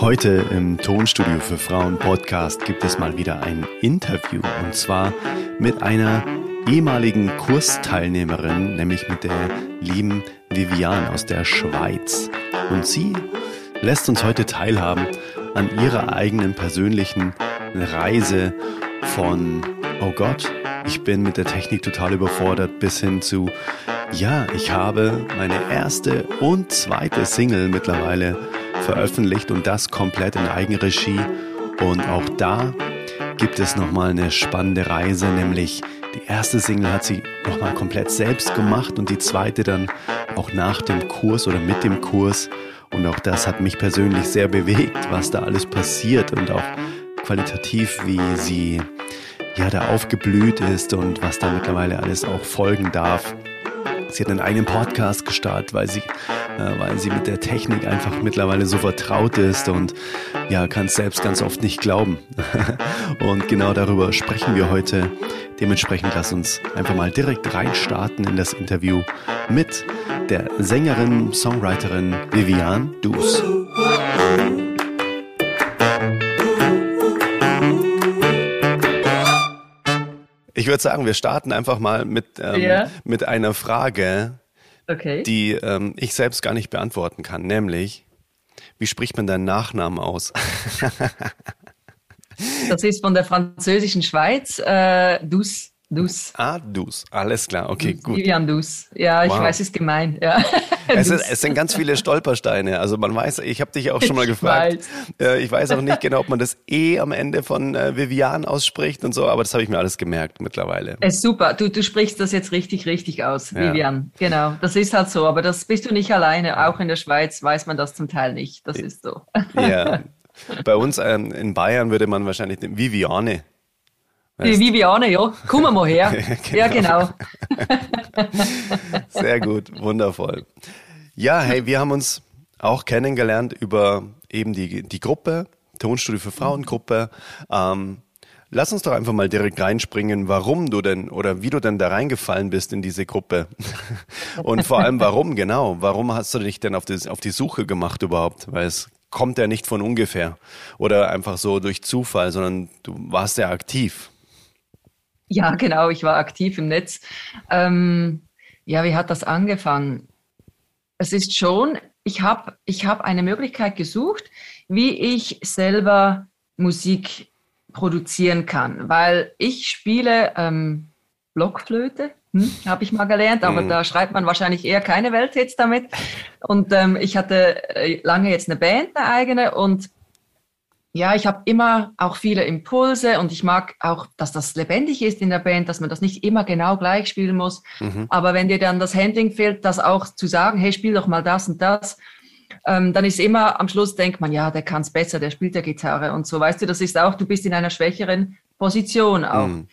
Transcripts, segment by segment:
Heute im Tonstudio für Frauen Podcast gibt es mal wieder ein Interview und zwar mit einer ehemaligen Kursteilnehmerin, nämlich mit der lieben Viviane aus der Schweiz. Und sie lässt uns heute teilhaben an ihrer eigenen persönlichen Reise von, oh Gott, ich bin mit der Technik total überfordert, bis hin zu, ja, ich habe meine erste und zweite Single mittlerweile veröffentlicht und das komplett in Eigenregie. Und auch da gibt es nochmal eine spannende Reise, nämlich die erste Single hat sie nochmal komplett selbst gemacht und die zweite dann auch nach dem Kurs oder mit dem Kurs. Und auch das hat mich persönlich sehr bewegt, was da alles passiert und auch qualitativ, wie sie ja da aufgeblüht ist und was da mittlerweile alles auch folgen darf. Sie hat einen eigenen Podcast gestartet, weil sie, äh, weil sie mit der Technik einfach mittlerweile so vertraut ist und ja, kann es selbst ganz oft nicht glauben. und genau darüber sprechen wir heute. Dementsprechend lass uns einfach mal direkt reinstarten in das Interview mit der Sängerin, Songwriterin Vivian Dus. Ich würde sagen, wir starten einfach mal mit, ähm, ja. mit einer Frage, okay. die ähm, ich selbst gar nicht beantworten kann, nämlich, wie spricht man deinen Nachnamen aus? das ist von der französischen Schweiz, äh, Dus. Dus. Ah, Dus. Alles klar. Okay, gut. Vivian Dus. Ja, ich wow. weiß, es ist gemein. Ja. Es, ist, es, sind ganz viele Stolpersteine. Also man weiß, ich habe dich auch schon mal gefragt. Ich weiß. ich weiß auch nicht genau, ob man das E am Ende von äh, Vivian ausspricht und so, aber das habe ich mir alles gemerkt mittlerweile. Es ist super. Du, du sprichst das jetzt richtig, richtig aus, ja. Vivian. Genau. Das ist halt so. Aber das bist du nicht alleine. Auch in der Schweiz weiß man das zum Teil nicht. Das ist so. Ja. Bei uns ähm, in Bayern würde man wahrscheinlich Viviane die Viviane, ja. Komm mal her. genau. Ja, genau. Sehr gut, wundervoll. Ja, hey, wir haben uns auch kennengelernt über eben die, die Gruppe, Tonstudio für Frauengruppe. Ähm, lass uns doch einfach mal direkt reinspringen, warum du denn oder wie du denn da reingefallen bist in diese Gruppe. Und vor allem warum, genau. Warum hast du dich denn auf die, auf die Suche gemacht überhaupt? Weil es kommt ja nicht von ungefähr oder einfach so durch Zufall, sondern du warst ja aktiv. Ja, genau, ich war aktiv im Netz. Ähm, ja, wie hat das angefangen? Es ist schon, ich habe ich hab eine Möglichkeit gesucht, wie ich selber Musik produzieren kann, weil ich spiele ähm, Blockflöte, hm, habe ich mal gelernt, aber mhm. da schreibt man wahrscheinlich eher keine Welthits damit. Und ähm, ich hatte äh, lange jetzt eine Band, eine eigene, und ja, ich habe immer auch viele Impulse und ich mag auch, dass das lebendig ist in der Band, dass man das nicht immer genau gleich spielen muss. Mhm. Aber wenn dir dann das Handling fehlt, das auch zu sagen, hey, spiel doch mal das und das, ähm, dann ist immer am Schluss denkt man, ja, der kann es besser, der spielt ja Gitarre und so. Weißt du, das ist auch, du bist in einer schwächeren Position auch. Mhm.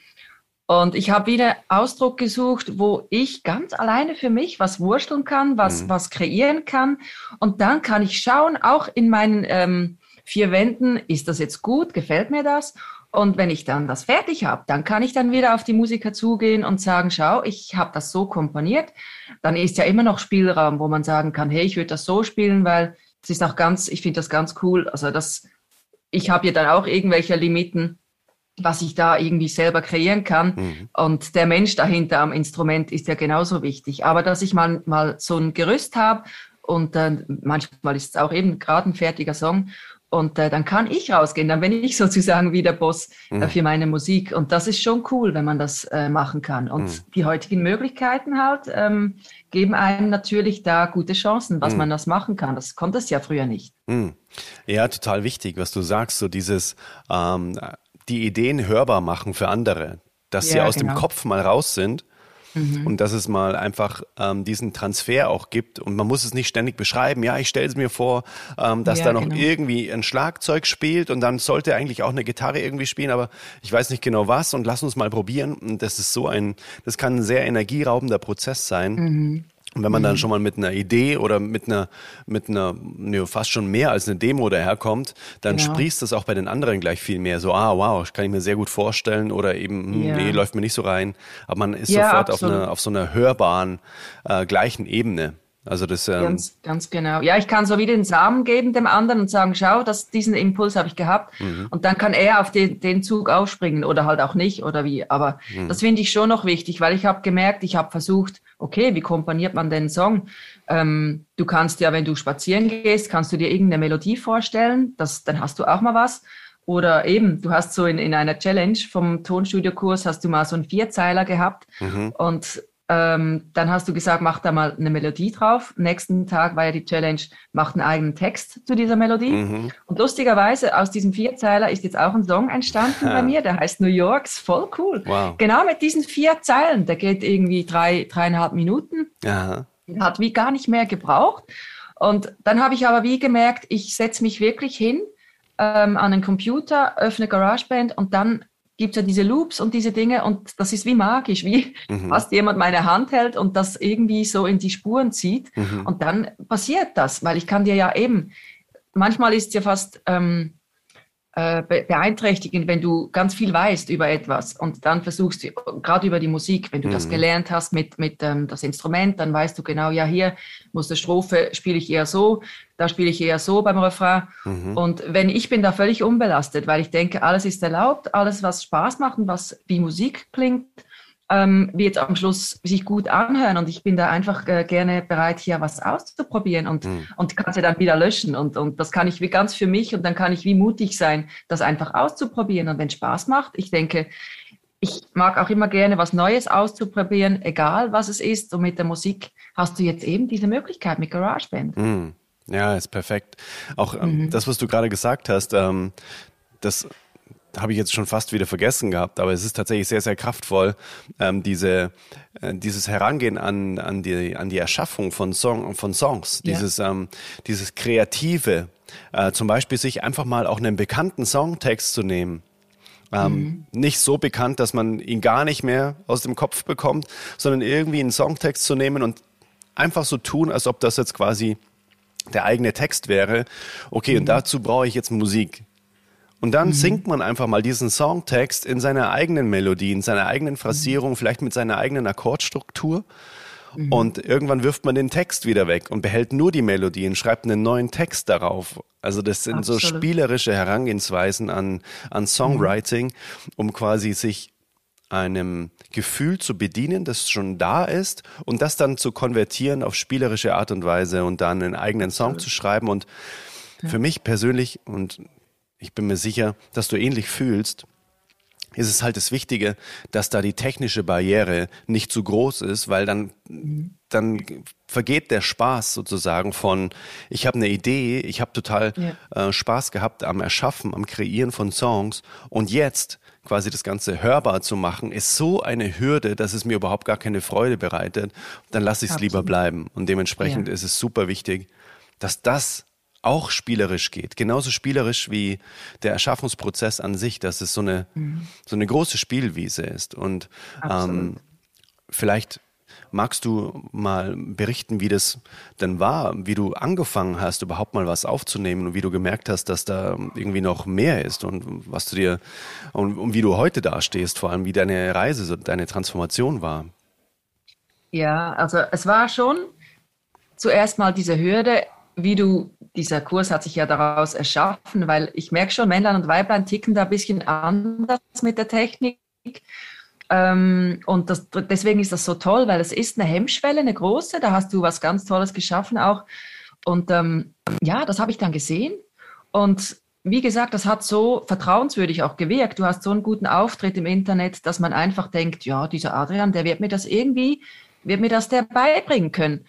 Und ich habe wieder Ausdruck gesucht, wo ich ganz alleine für mich was wursteln kann, was, mhm. was kreieren kann. Und dann kann ich schauen, auch in meinen ähm, vier Wänden, ist das jetzt gut, gefällt mir das? Und wenn ich dann das fertig habe, dann kann ich dann wieder auf die Musiker zugehen und sagen, schau, ich habe das so komponiert. Dann ist ja immer noch Spielraum, wo man sagen kann, hey, ich würde das so spielen, weil es ist auch ganz, ich finde das ganz cool. Also das, ich habe ja dann auch irgendwelche Limiten, was ich da irgendwie selber kreieren kann. Mhm. Und der Mensch dahinter am Instrument ist ja genauso wichtig. Aber dass ich mal, mal so ein Gerüst habe und äh, manchmal ist es auch eben gerade ein fertiger Song und äh, dann kann ich rausgehen, dann bin ich sozusagen wie der Boss äh, mhm. für meine Musik. Und das ist schon cool, wenn man das äh, machen kann. Und mhm. die heutigen Möglichkeiten halt ähm, geben einem natürlich da gute Chancen, was mhm. man das machen kann. Das konnte es ja früher nicht. Mhm. Ja, total wichtig, was du sagst, so dieses ähm, die Ideen hörbar machen für andere, dass ja, sie aus genau. dem Kopf mal raus sind Mhm. Und dass es mal einfach ähm, diesen Transfer auch gibt. Und man muss es nicht ständig beschreiben. Ja, ich stelle es mir vor, ähm, dass ja, da noch genau. irgendwie ein Schlagzeug spielt und dann sollte eigentlich auch eine Gitarre irgendwie spielen, aber ich weiß nicht genau was und lass uns mal probieren. Und das ist so ein, das kann ein sehr energieraubender Prozess sein. Mhm. Und wenn man dann mhm. schon mal mit einer Idee oder mit einer, mit einer, ne, fast schon mehr als eine Demo daherkommt, dann genau. sprießt das auch bei den anderen gleich viel mehr. So, ah, wow, kann ich mir sehr gut vorstellen oder eben, hm, ja. nee, läuft mir nicht so rein. Aber man ist ja, sofort auf, einer, auf so einer hörbaren, äh, gleichen Ebene. Also das ähm ganz, ganz genau. Ja, ich kann so wie den Samen geben dem anderen und sagen, schau, das, diesen Impuls habe ich gehabt. Mhm. Und dann kann er auf den, den Zug aufspringen oder halt auch nicht oder wie. Aber mhm. das finde ich schon noch wichtig, weil ich habe gemerkt, ich habe versucht, okay, wie komponiert man den Song? Ähm, du kannst ja, wenn du spazieren gehst, kannst du dir irgendeine Melodie vorstellen, das, dann hast du auch mal was. Oder eben, du hast so in, in einer Challenge vom Tonstudiokurs, hast du mal so einen Vierzeiler gehabt mhm. und ähm, dann hast du gesagt, mach da mal eine Melodie drauf. Nächsten Tag war ja die Challenge, mach einen eigenen Text zu dieser Melodie. Mhm. Und lustigerweise aus diesem Vierzeiler ist jetzt auch ein Song entstanden bei mir, der heißt New Yorks, voll cool. Wow. Genau mit diesen vier Zeilen, der geht irgendwie drei, dreieinhalb Minuten. Ja. Hat wie gar nicht mehr gebraucht. Und dann habe ich aber wie gemerkt, ich setze mich wirklich hin ähm, an den Computer, öffne GarageBand und dann gibt es ja diese Loops und diese Dinge und das ist wie magisch, wie mhm. fast jemand meine Hand hält und das irgendwie so in die Spuren zieht mhm. und dann passiert das, weil ich kann dir ja eben, manchmal ist es ja fast ähm, äh, beeinträchtigend, wenn du ganz viel weißt über etwas und dann versuchst gerade über die Musik, wenn du mhm. das gelernt hast mit, mit ähm, das Instrument, dann weißt du genau, ja, hier muss der Strophe, spiele ich eher so, da spiele ich eher so beim Refrain. Mhm. Und wenn ich bin da völlig unbelastet, weil ich denke, alles ist erlaubt, alles, was Spaß macht und was wie Musik klingt, ähm, wird am Schluss sich gut anhören und ich bin da einfach äh, gerne bereit, hier was auszuprobieren und, mhm. und kann sie dann wieder löschen und, und das kann ich wie ganz für mich und dann kann ich wie mutig sein, das einfach auszuprobieren und wenn Spaß macht, ich denke, ich mag auch immer gerne was Neues auszuprobieren, egal was es ist und mit der Musik hast du jetzt eben diese Möglichkeit mit GarageBand. Mhm. Ja, ist perfekt. Auch ähm, mhm. das, was du gerade gesagt hast, ähm, das habe ich jetzt schon fast wieder vergessen gehabt, aber es ist tatsächlich sehr, sehr kraftvoll, ähm, diese, äh, dieses Herangehen an, an, die, an die Erschaffung von, Song, von Songs, ja. dieses, ähm, dieses Kreative, äh, zum Beispiel sich einfach mal auch einen bekannten Songtext zu nehmen. Ähm, mhm. Nicht so bekannt, dass man ihn gar nicht mehr aus dem Kopf bekommt, sondern irgendwie einen Songtext zu nehmen und einfach so tun, als ob das jetzt quasi der eigene Text wäre. Okay, mhm. und dazu brauche ich jetzt Musik. Und dann mhm. singt man einfach mal diesen Songtext in seiner eigenen Melodie, in seiner eigenen Phrasierung, mhm. vielleicht mit seiner eigenen Akkordstruktur. Mhm. Und irgendwann wirft man den Text wieder weg und behält nur die Melodie und schreibt einen neuen Text darauf. Also das sind Absolut. so spielerische Herangehensweisen an, an Songwriting, um quasi sich einem Gefühl zu bedienen, das schon da ist und das dann zu konvertieren auf spielerische Art und Weise und dann einen eigenen Song Absolut. zu schreiben. Und für mich persönlich, und ich bin mir sicher, dass du ähnlich fühlst, ist es halt das Wichtige, dass da die technische Barriere nicht zu groß ist, weil dann, dann vergeht der Spaß sozusagen von, ich habe eine Idee, ich habe total ja. äh, Spaß gehabt am Erschaffen, am Kreieren von Songs und jetzt quasi das Ganze hörbar zu machen, ist so eine Hürde, dass es mir überhaupt gar keine Freude bereitet. Dann lasse ich es lieber bleiben. Und dementsprechend ja. ist es super wichtig, dass das auch spielerisch geht. Genauso spielerisch wie der Erschaffungsprozess an sich, dass es so eine, mhm. so eine große Spielwiese ist. Und ähm, vielleicht magst du mal berichten, wie das denn war, wie du angefangen hast, überhaupt mal was aufzunehmen und wie du gemerkt hast, dass da irgendwie noch mehr ist und was du dir und, und wie du heute dastehst, vor allem wie deine Reise, deine Transformation war. Ja, also es war schon zuerst mal diese Hürde, wie du, dieser Kurs hat sich ja daraus erschaffen, weil ich merke schon, Männlein und Weiblein ticken da ein bisschen anders mit der Technik. Ähm, und das, deswegen ist das so toll, weil es ist eine Hemmschwelle, eine große, da hast du was ganz Tolles geschaffen auch. Und ähm, ja, das habe ich dann gesehen. Und wie gesagt, das hat so vertrauenswürdig auch gewirkt. Du hast so einen guten Auftritt im Internet, dass man einfach denkt, ja, dieser Adrian, der wird mir das irgendwie, wird mir das der beibringen können.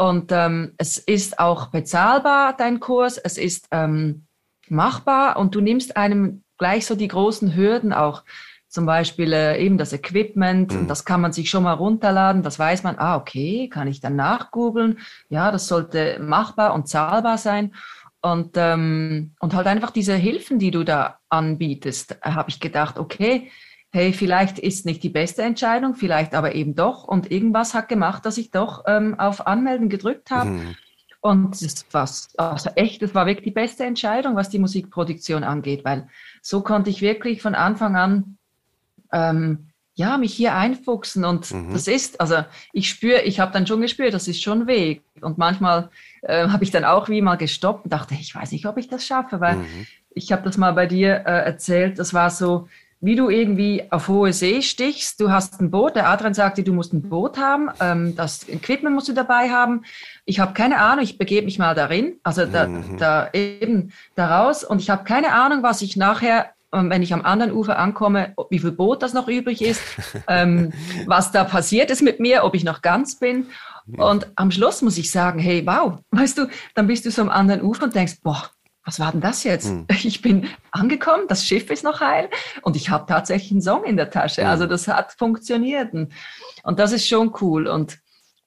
Und ähm, es ist auch bezahlbar, dein Kurs, es ist ähm, machbar und du nimmst einem gleich so die großen Hürden auch. Zum Beispiel äh, eben das Equipment, mhm. das kann man sich schon mal runterladen, das weiß man, ah, okay, kann ich dann nachgoogeln. Ja, das sollte machbar und zahlbar sein. Und, ähm, und halt einfach diese Hilfen, die du da anbietest, habe ich gedacht, okay, hey, vielleicht ist nicht die beste Entscheidung, vielleicht aber eben doch. Und irgendwas hat gemacht, dass ich doch ähm, auf Anmelden gedrückt habe. Mhm. Und das war also echt, das war wirklich die beste Entscheidung, was die Musikproduktion angeht, weil so konnte ich wirklich von Anfang an ähm, ja, mich hier einfuchsen und mhm. das ist, also ich spüre, ich habe dann schon gespürt, das ist schon Weg und manchmal äh, habe ich dann auch wie mal gestoppt und dachte, ich weiß nicht, ob ich das schaffe, weil mhm. ich habe das mal bei dir äh, erzählt, das war so, wie du irgendwie auf hohe See stichst. Du hast ein Boot. Der Adrian sagte, du musst ein Boot haben. Ähm, das Equipment musst du dabei haben. Ich habe keine Ahnung. Ich begebe mich mal darin, also da, mhm. da eben daraus. Und ich habe keine Ahnung, was ich nachher ähm, wenn ich am anderen Ufer ankomme, wie viel Boot das noch übrig ist, ähm, was da passiert ist mit mir, ob ich noch ganz bin. Und am Schluss muss ich sagen, hey, wow, weißt du, dann bist du so am anderen Ufer und denkst, boah, was war denn das jetzt? Mhm. Ich bin angekommen, das Schiff ist noch heil und ich habe tatsächlich einen Song in der Tasche. Mhm. Also das hat funktioniert. Und, das ist schon cool. Und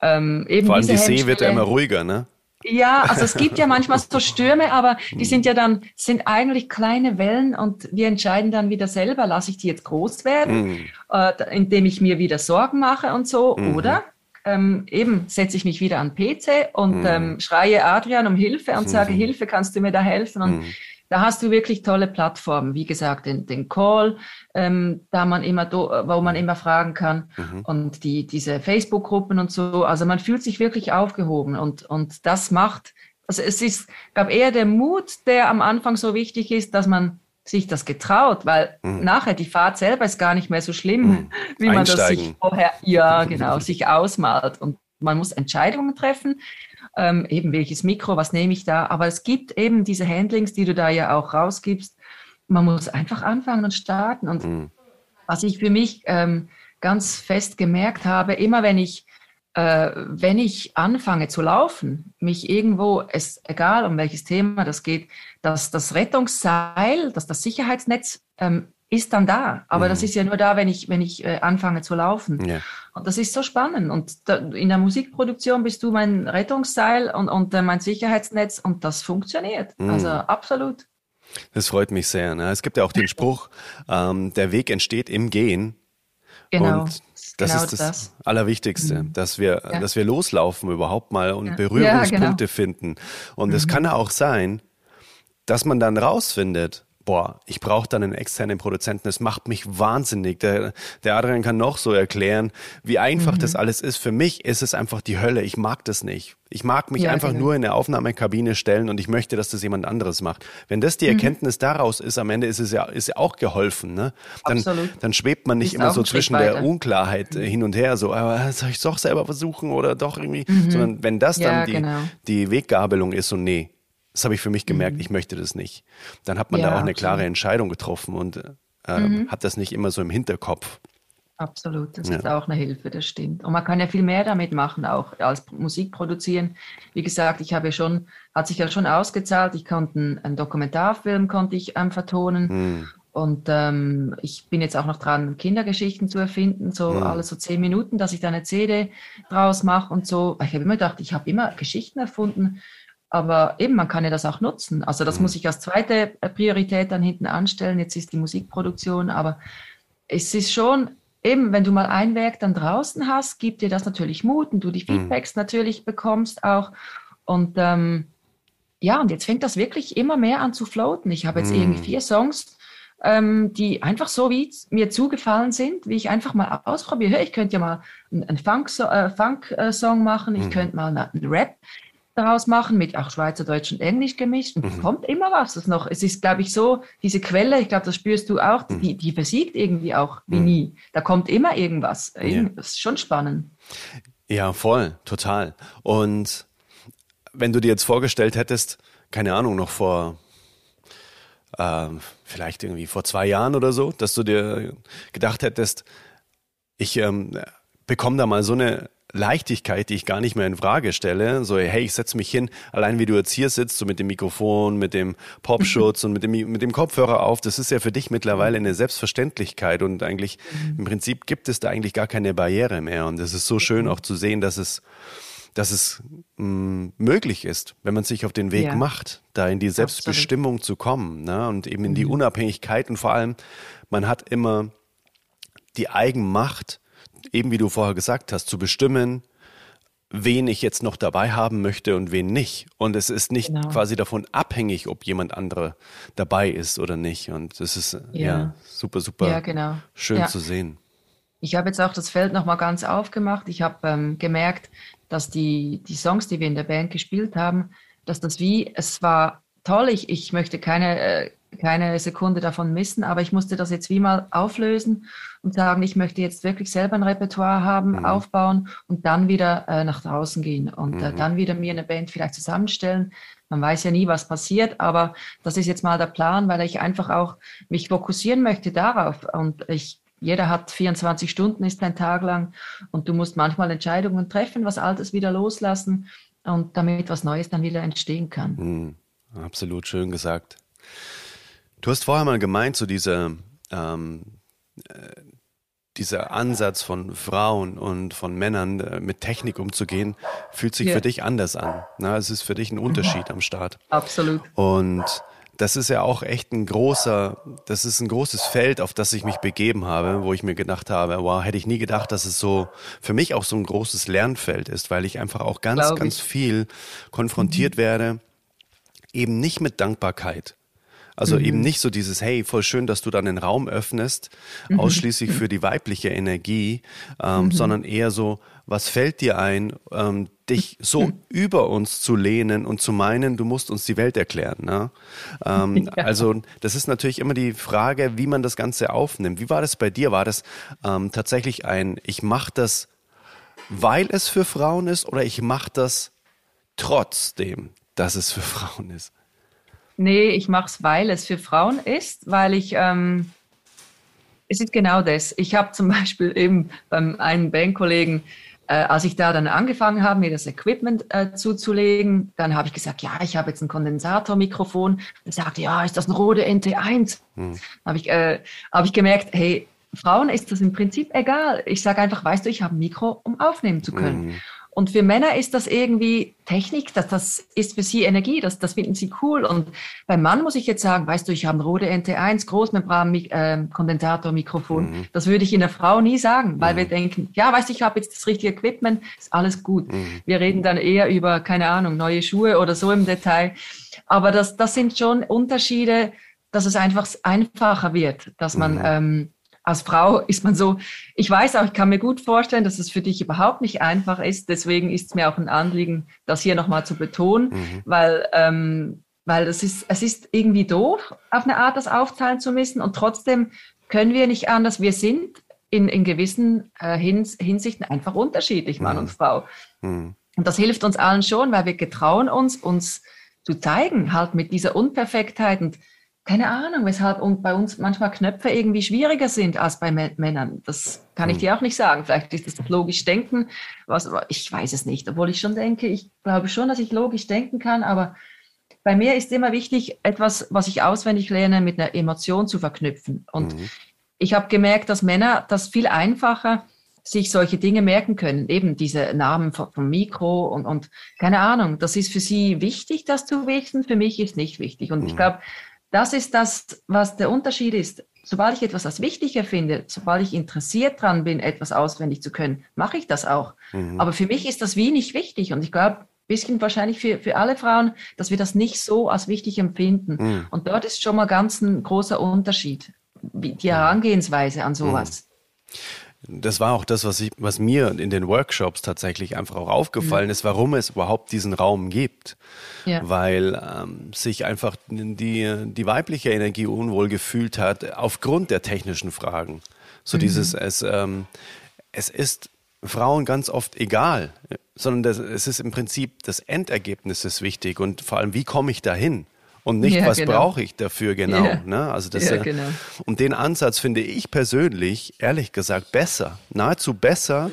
ähm, eben Vor allem die See wird ja immer ruhiger, ne? Ja, also es gibt ja manchmal so Stürme, aber die hm. sind ja dann, sind eigentlich kleine Wellen und wir entscheiden dann wieder selber, lasse ich die jetzt groß werden, mhm. äh, indem ich mir wieder Sorgen mache und so, mhm. oder ähm, eben setze ich mich wieder an PC und mhm. ähm, schreie Adrian um Hilfe und sage, mhm. Hilfe, kannst du mir da helfen? Und mhm. da hast du wirklich tolle Plattformen, wie gesagt, den, den Call, ähm, da man immer, do, wo man immer fragen kann mhm. und die, diese Facebook-Gruppen und so. Also man fühlt sich wirklich aufgehoben und, und das macht, also es ist, glaube eher der Mut, der am Anfang so wichtig ist, dass man sich das getraut, weil mhm. nachher die Fahrt selber ist gar nicht mehr so schlimm, mhm. wie man das sich vorher, ja, genau, sich ausmalt. Und man muss Entscheidungen treffen, ähm, eben welches Mikro, was nehme ich da. Aber es gibt eben diese Handlings, die du da ja auch rausgibst. Man muss einfach anfangen und starten. Und mhm. was ich für mich ähm, ganz fest gemerkt habe, immer wenn ich äh, wenn ich anfange zu laufen, mich irgendwo, es, egal um welches Thema das geht, dass das Rettungsseil, dass das Sicherheitsnetz ähm, ist dann da. Aber mhm. das ist ja nur da, wenn ich, wenn ich äh, anfange zu laufen. Ja. Und das ist so spannend. Und da, in der Musikproduktion bist du mein Rettungsseil und, und äh, mein Sicherheitsnetz und das funktioniert. Mhm. Also absolut. Das freut mich sehr. Ne? Es gibt ja auch den Spruch, ähm, der Weg entsteht im Gehen. Genau. Und das genau ist das, das, Allerwichtigste, mhm. dass wir, ja. dass wir loslaufen überhaupt mal und ja. Berührungspunkte ja, genau. finden. Und es mhm. kann auch sein, dass man dann rausfindet, boah, ich brauche dann einen externen Produzenten. Das macht mich wahnsinnig. Der, der Adrian kann noch so erklären, wie einfach mhm. das alles ist. Für mich ist es einfach die Hölle. Ich mag das nicht. Ich mag mich ja, einfach genau. nur in eine Aufnahmekabine stellen und ich möchte, dass das jemand anderes macht. Wenn das die mhm. Erkenntnis daraus ist, am Ende ist es ja, ist ja auch geholfen. Ne? Dann, Absolut. dann schwebt man nicht ist immer so zwischen der Unklarheit äh, hin und her, so, aber soll ich es doch selber versuchen oder doch irgendwie, mhm. sondern wenn das dann ja, die, genau. die Weggabelung ist, so nee, das habe ich für mich gemerkt, mhm. ich möchte das nicht. Dann hat man ja, da auch eine absolut. klare Entscheidung getroffen und äh, mhm. hat das nicht immer so im Hinterkopf. Absolut, das ja. ist auch eine Hilfe, das stimmt. Und man kann ja viel mehr damit machen, auch als Musik produzieren. Wie gesagt, ich habe ja schon, hat sich ja schon ausgezahlt. Ich konnte einen, einen Dokumentarfilm konnte ich ähm, vertonen. Mhm. Und ähm, ich bin jetzt auch noch dran, Kindergeschichten zu erfinden, so mhm. alle so zehn Minuten, dass ich da eine CD draus mache und so. Ich habe immer gedacht, ich habe immer Geschichten erfunden aber eben, man kann ja das auch nutzen. Also das mhm. muss ich als zweite Priorität dann hinten anstellen. Jetzt ist die Musikproduktion, aber es ist schon, eben, wenn du mal ein Werk dann draußen hast, gibt dir das natürlich Mut und du die mhm. Feedbacks mhm. natürlich bekommst auch. Und ähm, ja, und jetzt fängt das wirklich immer mehr an zu floaten. Ich habe jetzt mhm. irgendwie vier Songs, ähm, die einfach so wie mir zugefallen sind, wie ich einfach mal ausprobiere. Ich könnte ja mal einen Funk-Song äh, Funk, äh, machen, ich mhm. könnte mal einen Rap daraus machen, mit auch Schweizerdeutsch und Englisch gemischt. Und mhm. kommt immer was. Das noch, es ist, glaube ich, so, diese Quelle, ich glaube, das spürst du auch, mhm. die, die versiegt irgendwie auch wie mhm. nie. Da kommt immer irgendwas. Ja. Das ist schon spannend. Ja, voll, total. Und wenn du dir jetzt vorgestellt hättest, keine Ahnung, noch vor äh, vielleicht irgendwie vor zwei Jahren oder so, dass du dir gedacht hättest, ich ähm, bekomme da mal so eine Leichtigkeit, die ich gar nicht mehr in Frage stelle. So, hey, ich setze mich hin, allein wie du jetzt hier sitzt, so mit dem Mikrofon, mit dem Popschutz und mit dem, mit dem Kopfhörer auf, das ist ja für dich mittlerweile eine Selbstverständlichkeit und eigentlich, mhm. im Prinzip gibt es da eigentlich gar keine Barriere mehr und es ist so schön auch zu sehen, dass es, dass es mh, mm, möglich ist, wenn man sich auf den Weg ja. macht, da in die Selbstbestimmung Absolut. zu kommen ne? und eben in die mhm. Unabhängigkeit und vor allem, man hat immer die Eigenmacht, eben wie du vorher gesagt hast, zu bestimmen, wen ich jetzt noch dabei haben möchte und wen nicht. Und es ist nicht genau. quasi davon abhängig, ob jemand andere dabei ist oder nicht. Und das ist ja, ja super, super ja, genau. schön ja. zu sehen. Ich habe jetzt auch das Feld nochmal ganz aufgemacht. Ich habe ähm, gemerkt, dass die, die Songs, die wir in der Band gespielt haben, dass das wie, es war toll, ich, ich möchte keine, äh, keine Sekunde davon missen, aber ich musste das jetzt wie mal auflösen und sagen, ich möchte jetzt wirklich selber ein Repertoire haben, mhm. aufbauen und dann wieder äh, nach draußen gehen und äh, mhm. äh, dann wieder mir eine Band vielleicht zusammenstellen. Man weiß ja nie, was passiert, aber das ist jetzt mal der Plan, weil ich einfach auch mich fokussieren möchte darauf und ich jeder hat 24 Stunden, ist ein Tag lang und du musst manchmal Entscheidungen treffen, was Altes wieder loslassen und damit was Neues dann wieder entstehen kann. Mhm. Absolut schön gesagt. Du hast vorher mal gemeint, so diese, ähm, äh, dieser Ansatz von Frauen und von Männern äh, mit Technik umzugehen, fühlt sich ja. für dich anders an. Na, es ist für dich ein Unterschied am Start. Absolut. Und das ist ja auch echt ein großer, das ist ein großes Feld, auf das ich mich begeben habe, wo ich mir gedacht habe, wow, hätte ich nie gedacht, dass es so für mich auch so ein großes Lernfeld ist, weil ich einfach auch ganz, ganz viel konfrontiert mhm. werde eben nicht mit Dankbarkeit. Also mhm. eben nicht so dieses, hey, voll schön, dass du dann den Raum öffnest, mhm. ausschließlich für die weibliche Energie, ähm, mhm. sondern eher so, was fällt dir ein, ähm, dich so über uns zu lehnen und zu meinen, du musst uns die Welt erklären. Ne? Ähm, ja. Also das ist natürlich immer die Frage, wie man das Ganze aufnimmt. Wie war das bei dir? War das ähm, tatsächlich ein, ich mache das, weil es für Frauen ist oder ich mache das trotzdem? dass es für Frauen ist? Nee, ich mache es, weil es für Frauen ist, weil ich, ähm, es ist genau das. Ich habe zum Beispiel eben beim einen Bandkollegen, äh, als ich da dann angefangen habe, mir das Equipment äh, zuzulegen, dann habe ich gesagt, ja, ich habe jetzt ein Kondensatormikrofon. Er sagte, ja, ist das ein Rode NT1? Hm. Habe ich, äh, hab ich gemerkt, hey, Frauen ist das im Prinzip egal. Ich sage einfach, weißt du, ich habe ein Mikro, um aufnehmen zu können. Mhm. Und für Männer ist das irgendwie Technik, das, das ist für sie Energie, das, das finden sie cool. Und beim Mann muss ich jetzt sagen, weißt du, ich habe ein Rode NT1 Großmembran-Kondensator-Mikrofon. Mhm. Das würde ich in der Frau nie sagen, weil mhm. wir denken, ja, weißt du, ich habe jetzt das richtige Equipment, ist alles gut. Mhm. Wir reden dann eher über, keine Ahnung, neue Schuhe oder so im Detail. Aber das, das sind schon Unterschiede, dass es einfach einfacher wird, dass man mhm. ähm, als Frau ist man so, ich weiß auch, ich kann mir gut vorstellen, dass es für dich überhaupt nicht einfach ist. Deswegen ist es mir auch ein Anliegen, das hier nochmal zu betonen, mhm. weil, ähm, weil es ist, es ist irgendwie doof, auf eine Art das aufteilen zu müssen. Und trotzdem können wir nicht anders. Wir sind in, in gewissen äh, Hins, Hinsichten einfach unterschiedlich, Mann mhm. und Frau. Mhm. Und das hilft uns allen schon, weil wir getrauen uns, uns zu zeigen, halt mit dieser Unperfektheit. Und keine Ahnung, weshalb bei uns manchmal Knöpfe irgendwie schwieriger sind als bei Männern. Das kann ich hm. dir auch nicht sagen. Vielleicht ist das logisch denken. Was, ich weiß es nicht, obwohl ich schon denke, ich glaube schon, dass ich logisch denken kann, aber bei mir ist immer wichtig, etwas, was ich auswendig lerne, mit einer Emotion zu verknüpfen. Und mhm. ich habe gemerkt, dass Männer das viel einfacher sich solche Dinge merken können. Eben diese Namen vom Mikro und, und keine Ahnung. Das ist für sie wichtig, das zu wissen. Für mich ist nicht wichtig. Und mhm. ich glaube, das ist das, was der Unterschied ist. Sobald ich etwas als wichtiger finde, sobald ich interessiert dran bin, etwas auswendig zu können, mache ich das auch. Mhm. Aber für mich ist das wie nicht wichtig. Und ich glaube, ein bisschen wahrscheinlich für, für alle Frauen, dass wir das nicht so als wichtig empfinden. Mhm. Und dort ist schon mal ganz ein großer Unterschied, die Herangehensweise an sowas. Mhm. Das war auch das, was, ich, was mir in den Workshops tatsächlich einfach auch aufgefallen mhm. ist, warum es überhaupt diesen Raum gibt. Ja. Weil ähm, sich einfach die, die weibliche Energie unwohl gefühlt hat aufgrund der technischen Fragen. So mhm. dieses, es, ähm, es ist Frauen ganz oft egal, sondern das, es ist im Prinzip das Endergebnis ist wichtig und vor allem, wie komme ich dahin? Und nicht, ja, was genau. brauche ich dafür genau. Ja. Ne? Also das, ja, genau. Und den Ansatz finde ich persönlich, ehrlich gesagt, besser, nahezu besser,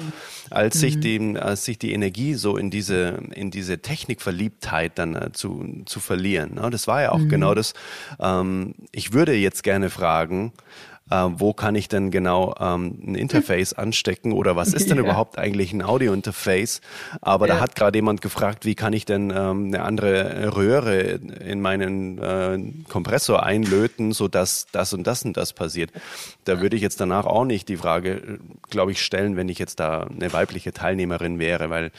als, mhm. sich, die, als sich die Energie so in diese, in diese Technikverliebtheit dann äh, zu, zu verlieren. Ne? Das war ja auch mhm. genau das. Ähm, ich würde jetzt gerne fragen, äh, wo kann ich denn genau ähm, ein Interface anstecken oder was ist denn ja. überhaupt eigentlich ein Audio-Interface? Aber ja. da hat gerade jemand gefragt, wie kann ich denn ähm, eine andere Röhre in meinen äh, Kompressor einlöten, sodass das und das und das passiert. Da würde ich jetzt danach auch nicht die Frage, glaube ich, stellen, wenn ich jetzt da eine weibliche Teilnehmerin wäre, weil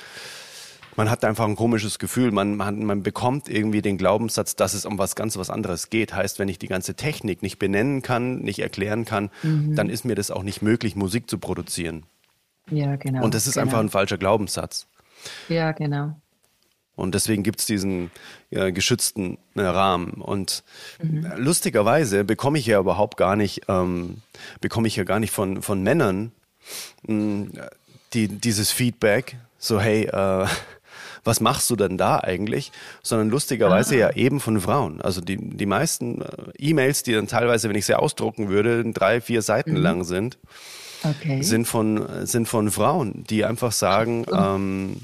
man hat einfach ein komisches Gefühl. Man, man, man bekommt irgendwie den Glaubenssatz, dass es um was ganz was anderes geht. Heißt, wenn ich die ganze Technik nicht benennen kann, nicht erklären kann, mhm. dann ist mir das auch nicht möglich, Musik zu produzieren. Ja, genau. Und das ist genau. einfach ein falscher Glaubenssatz. Ja, genau. Und deswegen gibt es diesen ja, geschützten äh, Rahmen. Und mhm. lustigerweise bekomme ich ja überhaupt gar nicht, ähm, bekomme ich ja gar nicht von, von Männern mh, hm, die, dieses Feedback, so hey, äh, was machst du denn da eigentlich? Sondern lustigerweise ah. ja eben von Frauen. Also die, die meisten äh, E-Mails, die dann teilweise, wenn ich sie ausdrucken würde, drei, vier Seiten mhm. lang sind, okay. sind, von, sind von Frauen, die einfach sagen, ähm,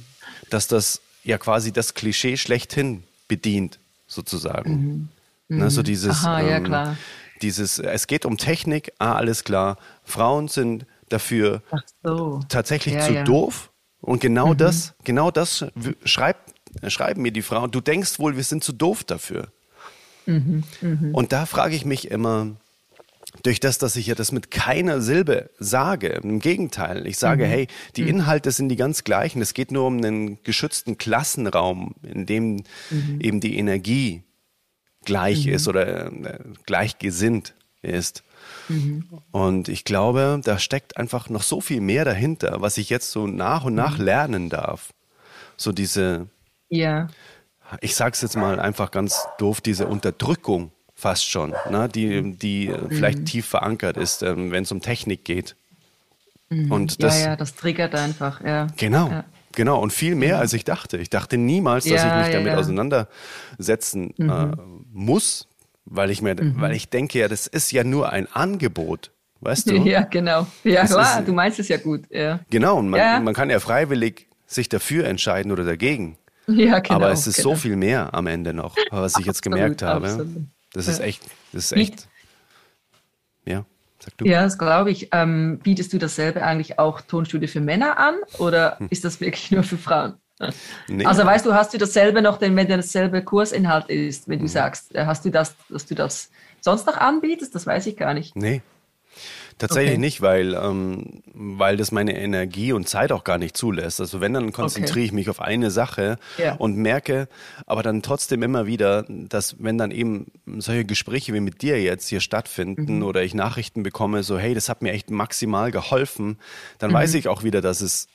dass das ja quasi das Klischee schlechthin bedient, sozusagen. Mhm. Ne, so mhm. dieses, Aha, ja, ähm, klar. dieses, es geht um Technik, ah, alles klar. Frauen sind dafür so. tatsächlich ja, zu ja. doof. Und genau mhm. das, genau das schreibt, schreiben mir die Frauen. Du denkst wohl, wir sind zu doof dafür. Mhm. Mhm. Und da frage ich mich immer, durch das, dass ich ja das mit keiner Silbe sage. Im Gegenteil, ich sage, mhm. hey, die mhm. Inhalte sind die ganz gleichen. Es geht nur um einen geschützten Klassenraum, in dem mhm. eben die Energie gleich mhm. ist oder äh, gleichgesinnt ist. Mhm. Und ich glaube, da steckt einfach noch so viel mehr dahinter, was ich jetzt so nach und nach mhm. lernen darf. So diese, ja. ich sag's jetzt mal einfach ganz doof, diese Unterdrückung fast schon, ne? die, die mhm. vielleicht tief verankert ist, ähm, wenn es um Technik geht. Mhm. Und das, ja, ja, das triggert einfach, ja. Genau. Ja. Genau, und viel mehr, als ich dachte. Ich dachte niemals, dass ja, ich mich damit auseinandersetzen mhm. äh, muss, weil ich mir, mhm. weil ich denke ja, das ist ja nur ein Angebot. Weißt du? Ja, genau. Ja, das klar, ist, du meinst es ja gut. Ja. Genau, und man, ja. man kann ja freiwillig sich dafür entscheiden oder dagegen. Ja, genau. Aber es ist genau. so viel mehr am Ende noch, was ich jetzt absolut, gemerkt habe. Absolut. Das ist echt, das ist echt. Ja, sag du. Ja, das glaube ich. Ähm, bietest du dasselbe eigentlich auch Tonstudio für Männer an oder hm. ist das wirklich nur für Frauen? Nee. Also weißt du, hast du dasselbe noch, wenn dasselbe Kursinhalt ist, wenn du mhm. sagst, äh, hast du das, dass du das sonst noch anbietest? Das weiß ich gar nicht. Nee, Tatsächlich okay. nicht, weil, ähm, weil das meine Energie und Zeit auch gar nicht zulässt. Also wenn, dann konzentriere okay. ich mich auf eine Sache ja. und merke aber dann trotzdem immer wieder, dass wenn dann eben solche Gespräche wie mit dir jetzt hier stattfinden mhm. oder ich Nachrichten bekomme, so hey, das hat mir echt maximal geholfen, dann mhm. weiß ich auch wieder, dass es,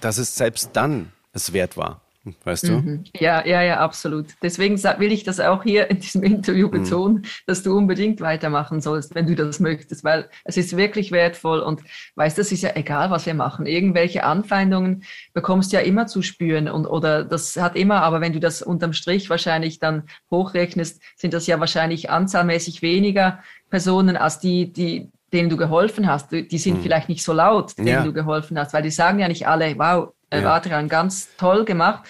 dass es selbst dann es wert war weißt du? Mhm. Ja, ja, ja, absolut. Deswegen will ich das auch hier in diesem Interview mhm. betonen, mhm. dass du unbedingt weitermachen sollst, wenn du das möchtest, weil es ist wirklich wertvoll und weißt, das ist ja egal, was wir machen. Irgendwelche Anfeindungen bekommst du ja immer zu spüren und oder das hat immer, aber wenn du das unterm Strich wahrscheinlich dann hochrechnest, sind das ja wahrscheinlich anzahlmäßig weniger Personen als die, die denen du geholfen hast. Die sind mhm. vielleicht nicht so laut, denen ja. du geholfen hast, weil die sagen ja nicht alle, wow, äh, ja. Adrian ganz toll gemacht.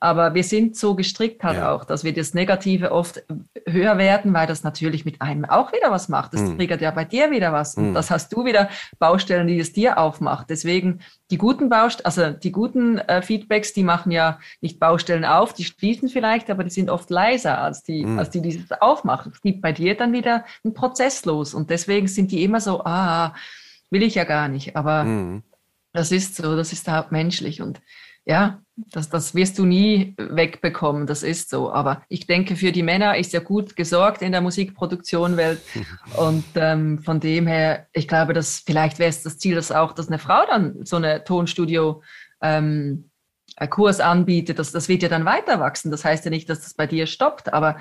Aber wir sind so gestrickt halt ja. auch, dass wir das Negative oft höher werden, weil das natürlich mit einem auch wieder was macht. Das mhm. triggert ja bei dir wieder was. Und mhm. das hast du wieder Baustellen, die es dir aufmacht. Deswegen die guten Baustellen, also die guten äh, Feedbacks, die machen ja nicht Baustellen auf, die schließen vielleicht, aber die sind oft leiser als die, mhm. als die, die es aufmachen. Es gibt bei dir dann wieder einen Prozess los. Und deswegen sind die immer so, ah, will ich ja gar nicht. Aber. Das ist so, das ist halt menschlich und ja, das, das wirst du nie wegbekommen, das ist so. Aber ich denke, für die Männer ist ja gut gesorgt in der Musikproduktion Welt. Und ähm, von dem her, ich glaube, dass vielleicht wäre es das Ziel, dass auch, dass eine Frau dann so eine Tonstudio ähm, Kurs anbietet. Das, das wird ja dann weiter wachsen. Das heißt ja nicht, dass das bei dir stoppt, aber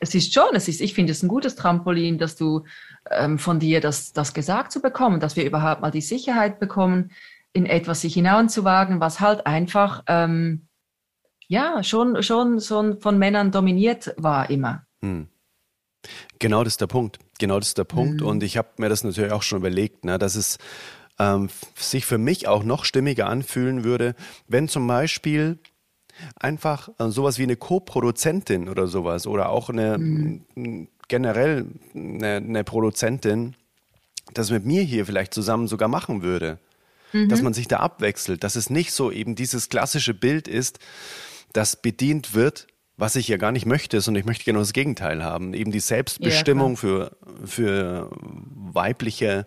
es ist schon, es ist, ich finde es ein gutes Trampolin, dass du ähm, von dir das, das gesagt zu bekommen, dass wir überhaupt mal die Sicherheit bekommen, in etwas sich hineinzuwagen, was halt einfach ähm, ja schon, schon so von Männern dominiert war immer. Hm. Genau das ist der Punkt. Genau das ist der Punkt. Mhm. Und ich habe mir das natürlich auch schon überlegt, ne, dass es ähm, sich für mich auch noch stimmiger anfühlen würde, wenn zum Beispiel einfach äh, sowas wie eine Co-Produzentin oder sowas oder auch eine mhm. generell eine, eine Produzentin das mit mir hier vielleicht zusammen sogar machen würde mhm. dass man sich da abwechselt, dass es nicht so eben dieses klassische Bild ist, das bedient wird, was ich ja gar nicht möchte, sondern ich möchte genau das Gegenteil haben. Eben die Selbstbestimmung ja, für, für weibliche,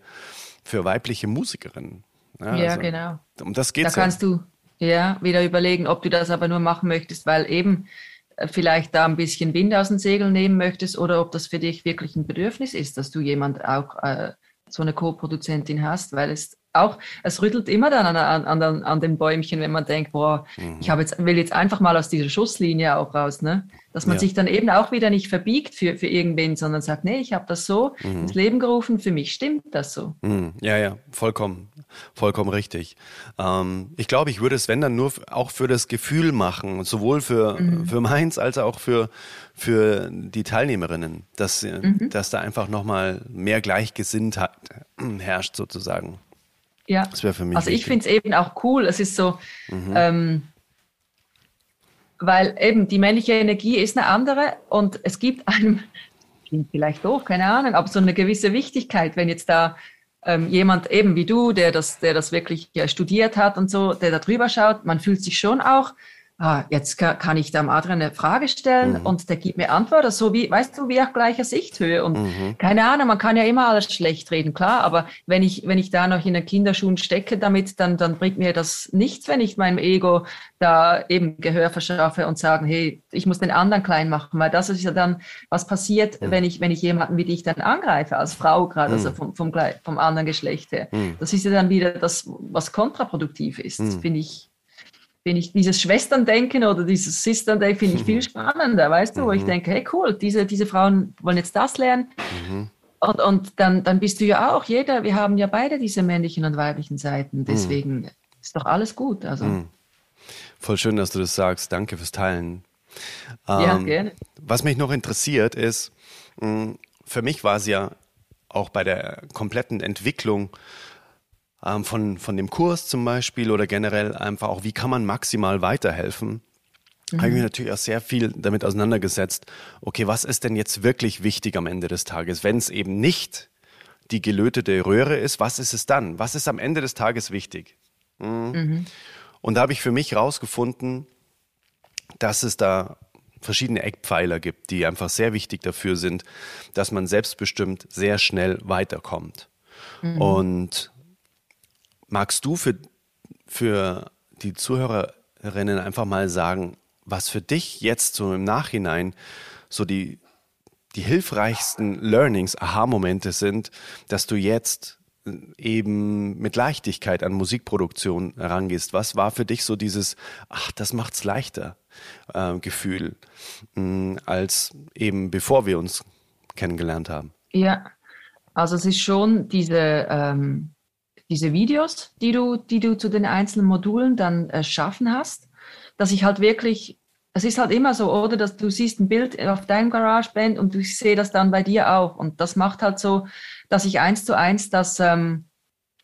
für weibliche Musikerinnen. Ja, ja also, genau. Um das geht's da kannst ja. du ja, wieder überlegen, ob du das aber nur machen möchtest, weil eben äh, vielleicht da ein bisschen Wind aus den Segeln nehmen möchtest oder ob das für dich wirklich ein Bedürfnis ist, dass du jemand auch äh, so eine Co-Produzentin hast, weil es auch, es rüttelt immer dann an, an, an, an den Bäumchen, wenn man denkt, boah, mhm. ich habe jetzt, will jetzt einfach mal aus dieser Schusslinie auch raus, ne? Dass man ja. sich dann eben auch wieder nicht verbiegt für, für irgendwen, sondern sagt, nee, ich habe das so mhm. ins Leben gerufen, für mich stimmt das so. Mhm. Ja, ja, vollkommen, vollkommen richtig. Ähm, ich glaube, ich würde es, wenn dann nur auch für das Gefühl machen, sowohl für, mhm. für meins als auch für, für die Teilnehmerinnen, dass, mhm. dass da einfach nochmal mehr Gleichgesinntheit herrscht sozusagen. Ja, das wäre für mich. Also ich finde es eben auch cool. Es ist so, mhm. ähm, weil eben die männliche Energie ist eine andere und es gibt einem, klingt vielleicht doof, keine Ahnung, aber so eine gewisse Wichtigkeit, wenn jetzt da ähm, jemand eben wie du, der das, der das wirklich ja, studiert hat und so, der da drüber schaut, man fühlt sich schon auch ah, jetzt kann ich dem Adrian eine Frage stellen mhm. und der gibt mir Antwort, so wie, weißt du, wie auf gleicher Sichthöhe. Und mhm. keine Ahnung, man kann ja immer alles schlecht reden, klar, aber wenn ich, wenn ich da noch in den Kinderschuhen stecke damit, dann, dann bringt mir das nichts, wenn ich meinem Ego da eben Gehör verschaffe und sagen, hey, ich muss den anderen klein machen, weil das ist ja dann, was passiert, mhm. wenn ich, wenn ich jemanden wie dich dann angreife, als Frau gerade, also mhm. vom, vom, vom anderen Geschlecht her. Mhm. Das ist ja dann wieder das, was kontraproduktiv ist, mhm. finde ich finde ich dieses Schwesterndenken oder dieses Sisterndenken finde ich viel spannender, weißt du, wo ich mhm. denke, hey cool, diese, diese Frauen wollen jetzt das lernen. Mhm. Und, und dann, dann bist du ja auch, jeder, wir haben ja beide diese männlichen und weiblichen Seiten, mhm. deswegen mhm. ist doch alles gut. Also. Mhm. Voll schön, dass du das sagst. Danke fürs Teilen. ja, ähm, gerne. Was mich noch interessiert ist, für mich war es ja auch bei der kompletten Entwicklung ähm, von, von dem Kurs zum Beispiel oder generell einfach auch, wie kann man maximal weiterhelfen, mhm. habe ich mich natürlich auch sehr viel damit auseinandergesetzt, okay, was ist denn jetzt wirklich wichtig am Ende des Tages, wenn es eben nicht die gelötete Röhre ist, was ist es dann? Was ist am Ende des Tages wichtig? Mhm. Mhm. Und da habe ich für mich rausgefunden, dass es da verschiedene Eckpfeiler gibt, die einfach sehr wichtig dafür sind, dass man selbstbestimmt sehr schnell weiterkommt. Mhm. Und Magst du für, für die Zuhörerinnen einfach mal sagen, was für dich jetzt so im Nachhinein so die, die hilfreichsten Learnings, Aha-Momente sind, dass du jetzt eben mit Leichtigkeit an Musikproduktion herangehst. Was war für dich so dieses, ach, das macht's leichter äh, Gefühl, mh, mm, als eben bevor wir uns kennengelernt haben? Ja, also es ist schon diese, ähm, diese Videos, die du, die du zu den einzelnen Modulen dann erschaffen hast, dass ich halt wirklich, es ist halt immer so, oder, dass du siehst ein Bild auf deinem GarageBand und ich sehe das dann bei dir auch. Und das macht halt so, dass ich eins zu eins das ähm,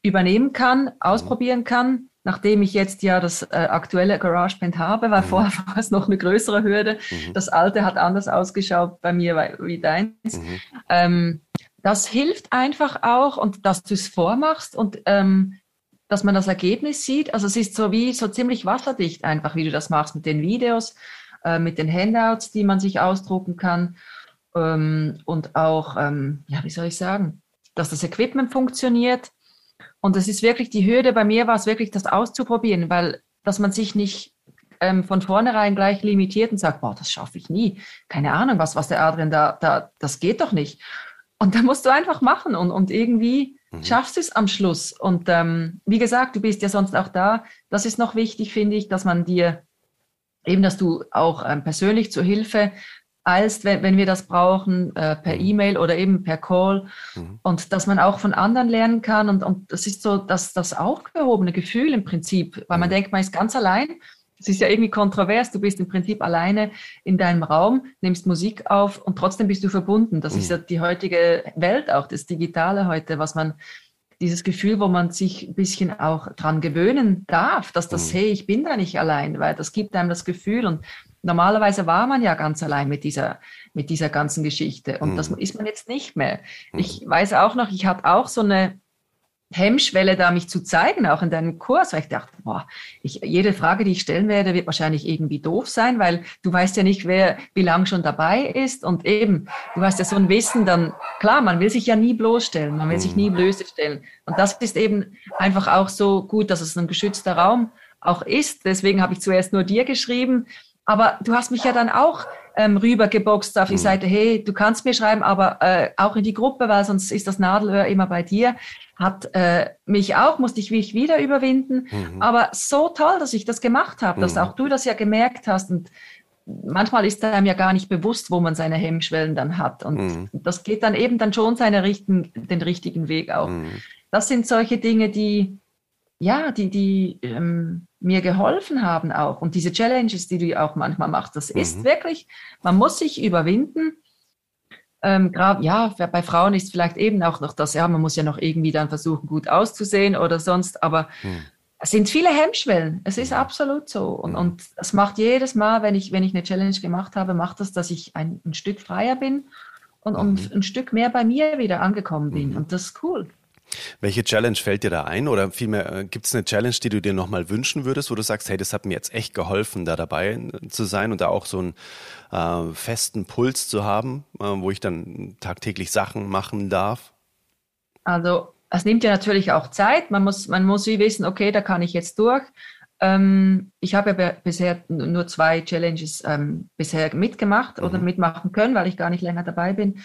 übernehmen kann, ausprobieren kann, nachdem ich jetzt ja das äh, aktuelle GarageBand habe, weil mhm. vorher war es noch eine größere Hürde. Mhm. Das alte hat anders ausgeschaut bei mir wie deins. Mhm. Ähm, das hilft einfach auch und dass du es vormachst und ähm, dass man das Ergebnis sieht. Also es ist so wie so ziemlich wasserdicht einfach, wie du das machst mit den Videos, äh, mit den Handouts, die man sich ausdrucken kann ähm, und auch, ähm, ja, wie soll ich sagen, dass das Equipment funktioniert. Und es ist wirklich die Hürde, bei mir war es wirklich das auszuprobieren, weil dass man sich nicht ähm, von vornherein gleich limitiert und sagt, boah, das schaffe ich nie. Keine Ahnung, was, was der Adrian da, da, das geht doch nicht. Und da musst du einfach machen und, und irgendwie mhm. schaffst du es am Schluss. Und ähm, wie gesagt, du bist ja sonst auch da. Das ist noch wichtig, finde ich, dass man dir eben, dass du auch ähm, persönlich zur Hilfe eilst, wenn, wenn wir das brauchen, äh, per mhm. E-Mail oder eben per Call. Mhm. Und dass man auch von anderen lernen kann. Und, und das ist so das, das aufgehobene Gefühl im Prinzip, weil man mhm. denkt, man ist ganz allein es ist ja irgendwie kontrovers. Du bist im Prinzip alleine in deinem Raum, nimmst Musik auf und trotzdem bist du verbunden. Das mhm. ist ja die heutige Welt, auch das Digitale heute, was man, dieses Gefühl, wo man sich ein bisschen auch dran gewöhnen darf, dass das, mhm. hey, ich bin da nicht allein, weil das gibt einem das Gefühl und normalerweise war man ja ganz allein mit dieser, mit dieser ganzen Geschichte und mhm. das ist man jetzt nicht mehr. Mhm. Ich weiß auch noch, ich hatte auch so eine, Hemmschwelle, da mich zu zeigen, auch in deinem Kurs, weil ich dachte, boah, ich, jede Frage, die ich stellen werde, wird wahrscheinlich irgendwie doof sein, weil du weißt ja nicht, wer wie lange schon dabei ist und eben, du hast ja so ein Wissen, dann klar, man will sich ja nie bloßstellen, man will sich nie mhm. blöse stellen und das ist eben einfach auch so gut, dass es ein geschützter Raum auch ist. Deswegen habe ich zuerst nur dir geschrieben. Aber du hast mich ja dann auch ähm, rübergeboxt auf die. Seite, hey, du kannst mir schreiben, aber äh, auch in die Gruppe, weil sonst ist das Nadelöhr immer bei dir. Hat äh, mich auch, musste ich mich wieder überwinden. Mhm. Aber so toll, dass ich das gemacht habe, dass mhm. auch du das ja gemerkt hast. Und manchmal ist einem ja gar nicht bewusst, wo man seine Hemmschwellen dann hat. Und mhm. das geht dann eben dann schon seine richten, den richtigen Weg auch. Mhm. Das sind solche Dinge, die, ja, die, die ähm, mir geholfen haben auch. Und diese Challenges, die du auch manchmal machst, das mhm. ist wirklich, man muss sich überwinden. Ähm, grad, ja, bei Frauen ist vielleicht eben auch noch das, ja, man muss ja noch irgendwie dann versuchen, gut auszusehen oder sonst, aber mhm es sind viele Hemmschwellen. Es ist absolut so. Und, und das macht jedes Mal, wenn ich, wenn ich eine Challenge gemacht habe, macht das, dass ich ein, ein Stück freier bin und, mhm. und ein Stück mehr bei mir wieder angekommen bin. Mhm. Und das ist cool. Welche Challenge fällt dir da ein? Oder vielmehr, äh, gibt es eine Challenge, die du dir nochmal wünschen würdest, wo du sagst, hey, das hat mir jetzt echt geholfen, da dabei äh, zu sein und da auch so einen äh, festen Puls zu haben, äh, wo ich dann tagtäglich Sachen machen darf? Also es nimmt ja natürlich auch Zeit. Man muss, man muss wie wissen, okay, da kann ich jetzt durch. Ähm, ich habe ja bisher nur zwei Challenges ähm, bisher mitgemacht mhm. oder mitmachen können, weil ich gar nicht länger dabei bin.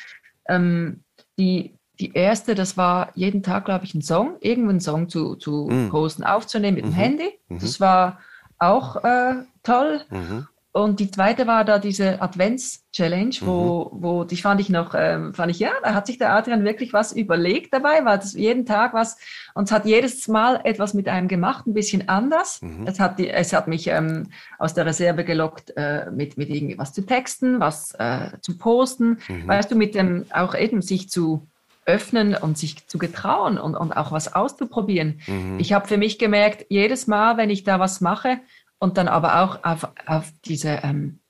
Ähm, die, die erste, das war jeden Tag, glaube ich, ein Song, irgendeinen Song zu, zu mhm. posten, aufzunehmen mit dem mhm. Handy. Mhm. Das war auch äh, toll. Mhm. Und die zweite war da diese Advents-Challenge, wo, mhm. wo die fand ich noch, ähm, fand ich, ja, da hat sich der Adrian wirklich was überlegt dabei, weil das jeden Tag was, und es hat jedes Mal etwas mit einem gemacht, ein bisschen anders. Mhm. Es, hat die, es hat mich ähm, aus der Reserve gelockt, äh, mit, mit irgendwas zu texten, was äh, zu posten, mhm. weißt du, mit dem auch eben sich zu öffnen und sich zu getrauen und, und auch was auszuprobieren. Mhm. Ich habe für mich gemerkt, jedes Mal, wenn ich da was mache, und dann aber auch auf, auf diese ähm,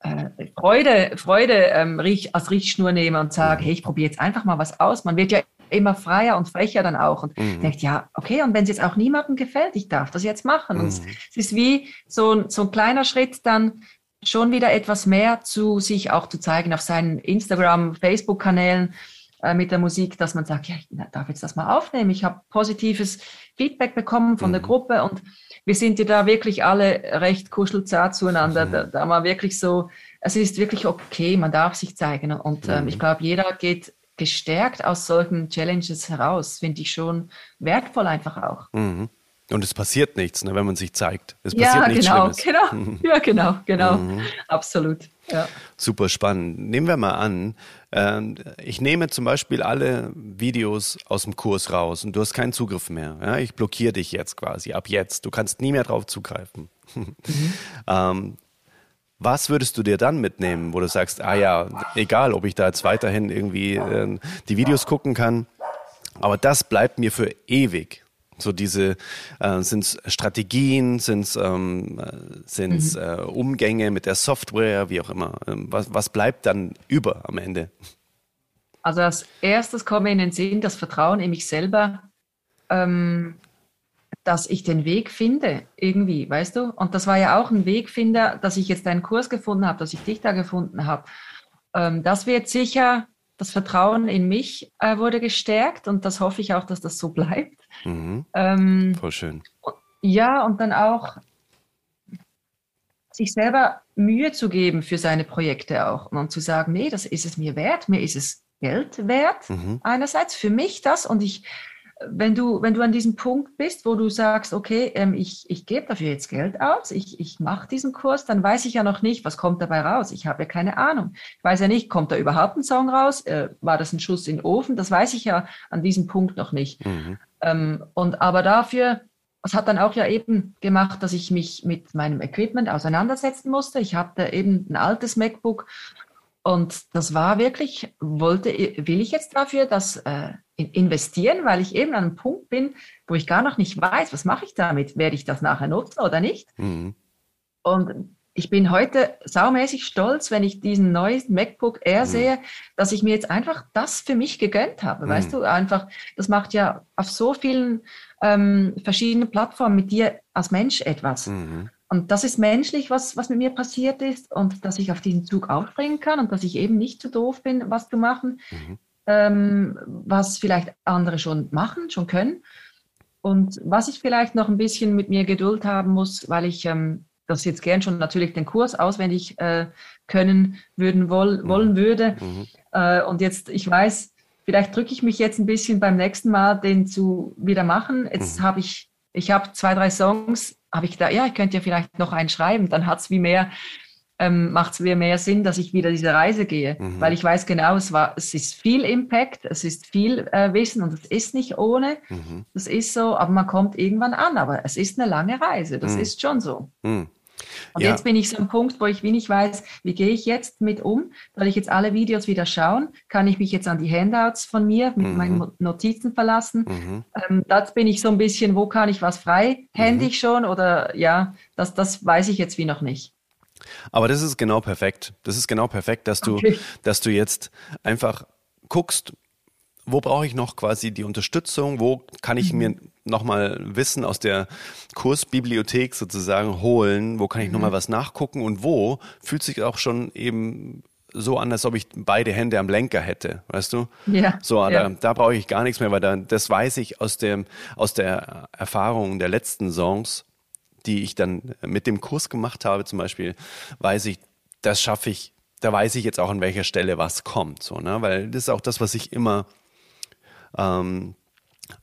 äh, Freude, Freude ähm, riech, als Richtschnur nehme und sage, hey, ich probiere jetzt einfach mal was aus. Man wird ja immer freier und frecher dann auch und mhm. denkt, ja, okay, und wenn es jetzt auch niemandem gefällt, ich darf das jetzt machen. Mhm. Und es, es ist wie so, so ein kleiner Schritt dann schon wieder etwas mehr zu sich auch zu zeigen auf seinen Instagram, Facebook-Kanälen äh, mit der Musik, dass man sagt, ja, ich darf jetzt das mal aufnehmen. Ich habe positives Feedback bekommen von mhm. der Gruppe und wir sind ja da wirklich alle recht kuschelzart zueinander. Mhm. Da, da war wirklich so, es ist wirklich okay, man darf sich zeigen. Und ähm, mhm. ich glaube, jeder geht gestärkt aus solchen Challenges heraus. Finde ich schon wertvoll einfach auch. Mhm. Und es passiert nichts, ne, wenn man sich zeigt. Es passiert ja, nichts genau, Schlimmes. genau. Ja, genau, genau. Mhm. Absolut. Ja. Super spannend. Nehmen wir mal an, äh, ich nehme zum Beispiel alle Videos aus dem Kurs raus und du hast keinen Zugriff mehr. Ja? Ich blockiere dich jetzt quasi, ab jetzt. Du kannst nie mehr drauf zugreifen. Mhm. ähm, was würdest du dir dann mitnehmen, wo du sagst, ah ja, egal, ob ich da jetzt weiterhin irgendwie äh, die Videos gucken kann, aber das bleibt mir für ewig. So diese äh, sind es Strategien, sind es ähm, sind's, mhm. äh, Umgänge mit der Software, wie auch immer. Ähm, was, was bleibt dann über am Ende? Also als erstes komme in den Sinn das Vertrauen in mich selber, ähm, dass ich den Weg finde, irgendwie, weißt du? Und das war ja auch ein Wegfinder, dass ich jetzt einen Kurs gefunden habe, dass ich dich da gefunden habe. Ähm, das wird sicher das Vertrauen in mich äh, wurde gestärkt und das hoffe ich auch, dass das so bleibt. Mhm. Ähm, Voll schön. Ja, und dann auch sich selber Mühe zu geben für seine Projekte auch und zu sagen, nee, das ist es mir wert, mir ist es Geld wert. Mhm. Einerseits für mich das und ich wenn du, wenn du an diesem Punkt bist, wo du sagst, okay, ähm, ich, ich gebe dafür jetzt Geld aus, ich, ich mache diesen Kurs, dann weiß ich ja noch nicht, was kommt dabei raus. Ich habe ja keine Ahnung. Ich weiß ja nicht, kommt da überhaupt ein Song raus? Äh, war das ein Schuss in den Ofen? Das weiß ich ja an diesem Punkt noch nicht. Mhm. Ähm, und aber dafür, es hat dann auch ja eben gemacht, dass ich mich mit meinem Equipment auseinandersetzen musste. Ich hatte eben ein altes MacBook und das war wirklich, wollte, will ich jetzt dafür das äh, investieren, weil ich eben an einem Punkt bin, wo ich gar noch nicht weiß, was mache ich damit? Werde ich das nachher nutzen oder nicht? Mhm. Und ich bin heute saumäßig stolz, wenn ich diesen neuen MacBook Air mhm. sehe, dass ich mir jetzt einfach das für mich gegönnt habe. Mhm. Weißt du, einfach, das macht ja auf so vielen ähm, verschiedenen Plattformen mit dir als Mensch etwas. Mhm. Und das ist menschlich, was, was mit mir passiert ist und dass ich auf diesen Zug aufspringen kann und dass ich eben nicht zu doof bin, was zu machen. Mhm ähm, was vielleicht andere schon machen, schon können. Und was ich vielleicht noch ein bisschen mit mir Geduld haben muss, weil ich ähm, das jetzt gern schon natürlich den Kurs auswendig äh, können würden woll, mhm. wollen würde. Mhm. Äh, und jetzt, ich weiß, vielleicht drücke ich mich jetzt ein bisschen beim nächsten Mal, den zu wieder machen. Jetzt mhm. habe ich, ich habe zwei, drei Songs, habe ich gedacht, ja, ich könnte ja vielleicht noch einen schreiben, dann hat es wie mehr, ähm, macht es mir mehr Sinn, dass ich wieder diese Reise gehe, mhm. weil ich weiß genau, es war, es ist viel Impact, es ist viel äh, Wissen und es ist nicht ohne, mhm. das ist so, aber man kommt irgendwann an, aber es ist eine lange Reise, das mhm. ist schon so. Mhm. Und ja. jetzt bin ich so am Punkt, wo ich wie nicht weiß, wie gehe ich jetzt mit um? Soll ich jetzt alle Videos wieder schauen? Kann ich mich jetzt an die Handouts von mir mit mhm. meinen Notizen verlassen? Mhm. Ähm, das bin ich so ein bisschen, wo kann ich was freihändig mhm. schon? Oder ja, das, das weiß ich jetzt wie noch nicht. Aber das ist genau perfekt. Das ist genau perfekt, dass du, okay. dass du jetzt einfach guckst, wo brauche ich noch quasi die Unterstützung? Wo kann ich mhm. mir nochmal Wissen aus der Kursbibliothek sozusagen holen? Wo kann ich mhm. nochmal was nachgucken? Und wo fühlt sich auch schon eben so an, als ob ich beide Hände am Lenker hätte, weißt du? Ja. So, ja. da, da brauche ich gar nichts mehr, weil da, das weiß ich aus dem, aus der Erfahrung der letzten Songs, die ich dann mit dem Kurs gemacht habe, zum Beispiel, weiß ich, das schaffe ich, da weiß ich jetzt auch an welcher Stelle was kommt, so, ne? Weil das ist auch das, was ich immer ähm,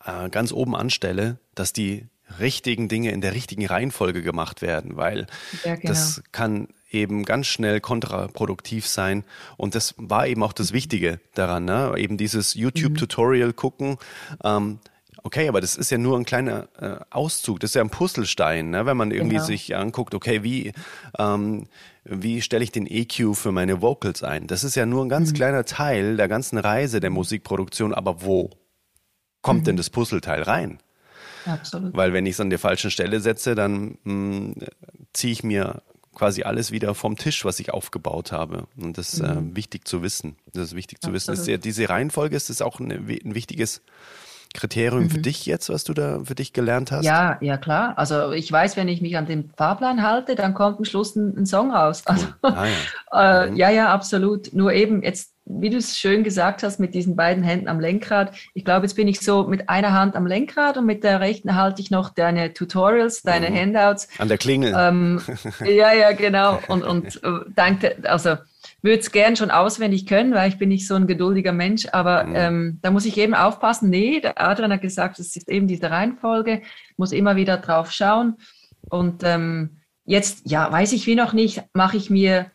äh, ganz oben anstelle, dass die richtigen Dinge in der richtigen Reihenfolge gemacht werden, weil ja, genau. das kann eben ganz schnell kontraproduktiv sein. Und das war eben auch das Wichtige daran, ne? eben dieses YouTube-Tutorial mhm. gucken. Ähm, okay, aber das ist ja nur ein kleiner äh, Auszug, das ist ja ein Puzzlestein, ne? wenn man irgendwie genau. sich anguckt, okay, wie, ähm, wie stelle ich den EQ für meine Vocals ein? Das ist ja nur ein ganz mhm. kleiner Teil der ganzen Reise der Musikproduktion, aber wo? Kommt mhm. denn das Puzzleteil rein? Absolut. Weil wenn ich es an der falschen Stelle setze, dann hm, ziehe ich mir quasi alles wieder vom Tisch, was ich aufgebaut habe. Und das ist äh, mhm. äh, wichtig zu wissen. Das ist wichtig zu Absolut. wissen. Ist ja, diese Reihenfolge ist das auch eine, ein wichtiges Kriterium mhm. für dich jetzt, was du da für dich gelernt hast? Ja, ja klar. Also ich weiß, wenn ich mich an den Fahrplan halte, dann kommt am Schluss ein, ein Song raus. Also, ah, ja. äh, mhm. ja, ja, absolut. Nur eben jetzt, wie du es schön gesagt hast, mit diesen beiden Händen am Lenkrad. Ich glaube, jetzt bin ich so mit einer Hand am Lenkrad und mit der rechten halte ich noch deine Tutorials, deine mhm. Handouts. An der Klingel. Ähm, ja, ja, genau. Und, und äh, danke, also würde es gern schon auswendig können, weil ich bin nicht so ein geduldiger Mensch, aber mhm. ähm, da muss ich eben aufpassen. Nee, der Adrian hat gesagt, es ist eben diese Reihenfolge, muss immer wieder drauf schauen. Und ähm, jetzt, ja, weiß ich wie noch nicht, mache ich mir,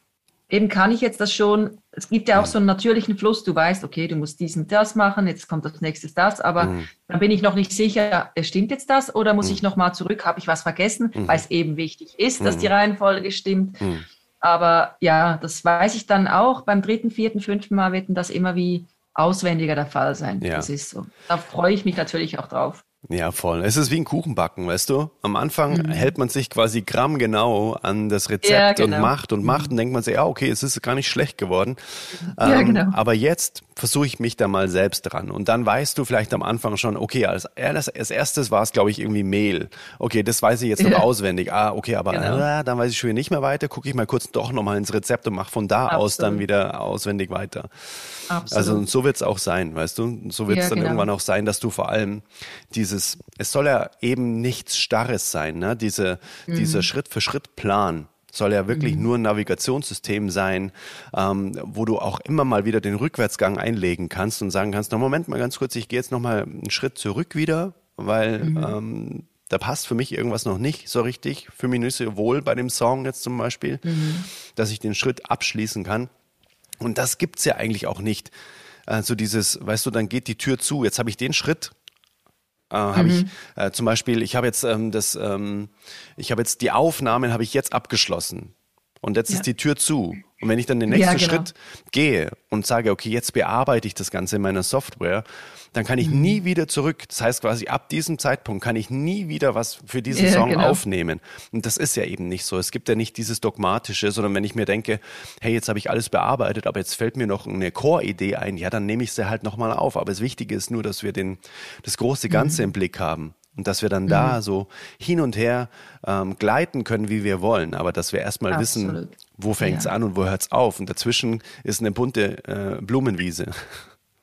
eben kann ich jetzt das schon, es gibt ja auch mhm. so einen natürlichen Fluss, du weißt, okay, du musst dies und das machen, jetzt kommt das nächste das, aber mhm. dann bin ich noch nicht sicher, stimmt jetzt das oder muss mhm. ich nochmal zurück, habe ich was vergessen, mhm. weil es eben wichtig ist, dass die mhm. Reihenfolge stimmt. Mhm. Aber ja, das weiß ich dann auch. Beim dritten, vierten, fünften Mal wird das immer wie auswendiger der Fall sein. Ja. Das ist so. Da freue ich mich natürlich auch drauf. Ja, voll. Es ist wie ein Kuchenbacken, weißt du? Am Anfang mhm. hält man sich quasi grammgenau an das Rezept ja, genau. und macht und macht mhm. und denkt man sich, ja, okay, es ist gar nicht schlecht geworden. Ja, ähm, genau. Aber jetzt versuche ich mich da mal selbst dran. Und dann weißt du vielleicht am Anfang schon, okay, als, als erstes war es, glaube ich, irgendwie Mehl. Okay, das weiß ich jetzt noch ja. auswendig. Ah, okay, aber genau. äh, dann weiß ich schon wieder nicht mehr weiter. Gucke ich mal kurz doch nochmal ins Rezept und mache von da Absolut. aus dann wieder auswendig weiter. Absolut. Also und so wird es auch sein, weißt du? So wird es ja, dann genau. irgendwann auch sein, dass du vor allem dieses, es soll ja eben nichts Starres sein, ne? Diese, mhm. dieser Schritt-für-Schritt-Plan soll ja wirklich mhm. nur ein Navigationssystem sein, ähm, wo du auch immer mal wieder den Rückwärtsgang einlegen kannst und sagen kannst, na Moment mal ganz kurz, ich gehe jetzt noch mal einen Schritt zurück wieder, weil mhm. ähm, da passt für mich irgendwas noch nicht so richtig. Für mich nicht so wohl bei dem Song jetzt zum Beispiel, mhm. dass ich den Schritt abschließen kann. Und das gibt's ja eigentlich auch nicht. Also dieses, weißt du, dann geht die Tür zu. Jetzt habe ich den Schritt äh, habe mhm. ich äh, zum Beispiel, ich habe jetzt ähm, das, ähm, ich habe jetzt die Aufnahmen habe ich jetzt abgeschlossen und jetzt ja. ist die Tür zu. Und wenn ich dann den nächsten ja, genau. Schritt gehe und sage, okay, jetzt bearbeite ich das Ganze in meiner Software, dann kann ich mhm. nie wieder zurück. Das heißt quasi, ab diesem Zeitpunkt kann ich nie wieder was für diesen ja, Song genau. aufnehmen. Und das ist ja eben nicht so. Es gibt ja nicht dieses Dogmatische, sondern wenn ich mir denke, hey, jetzt habe ich alles bearbeitet, aber jetzt fällt mir noch eine Core-Idee ein, ja, dann nehme ich sie halt nochmal auf. Aber das Wichtige ist nur, dass wir den, das große Ganze mhm. im Blick haben. Und dass wir dann mhm. da so hin und her ähm, gleiten können, wie wir wollen. Aber dass wir erstmal wissen, wo fängt's ja. an und wo hört's auf. Und dazwischen ist eine bunte äh, Blumenwiese.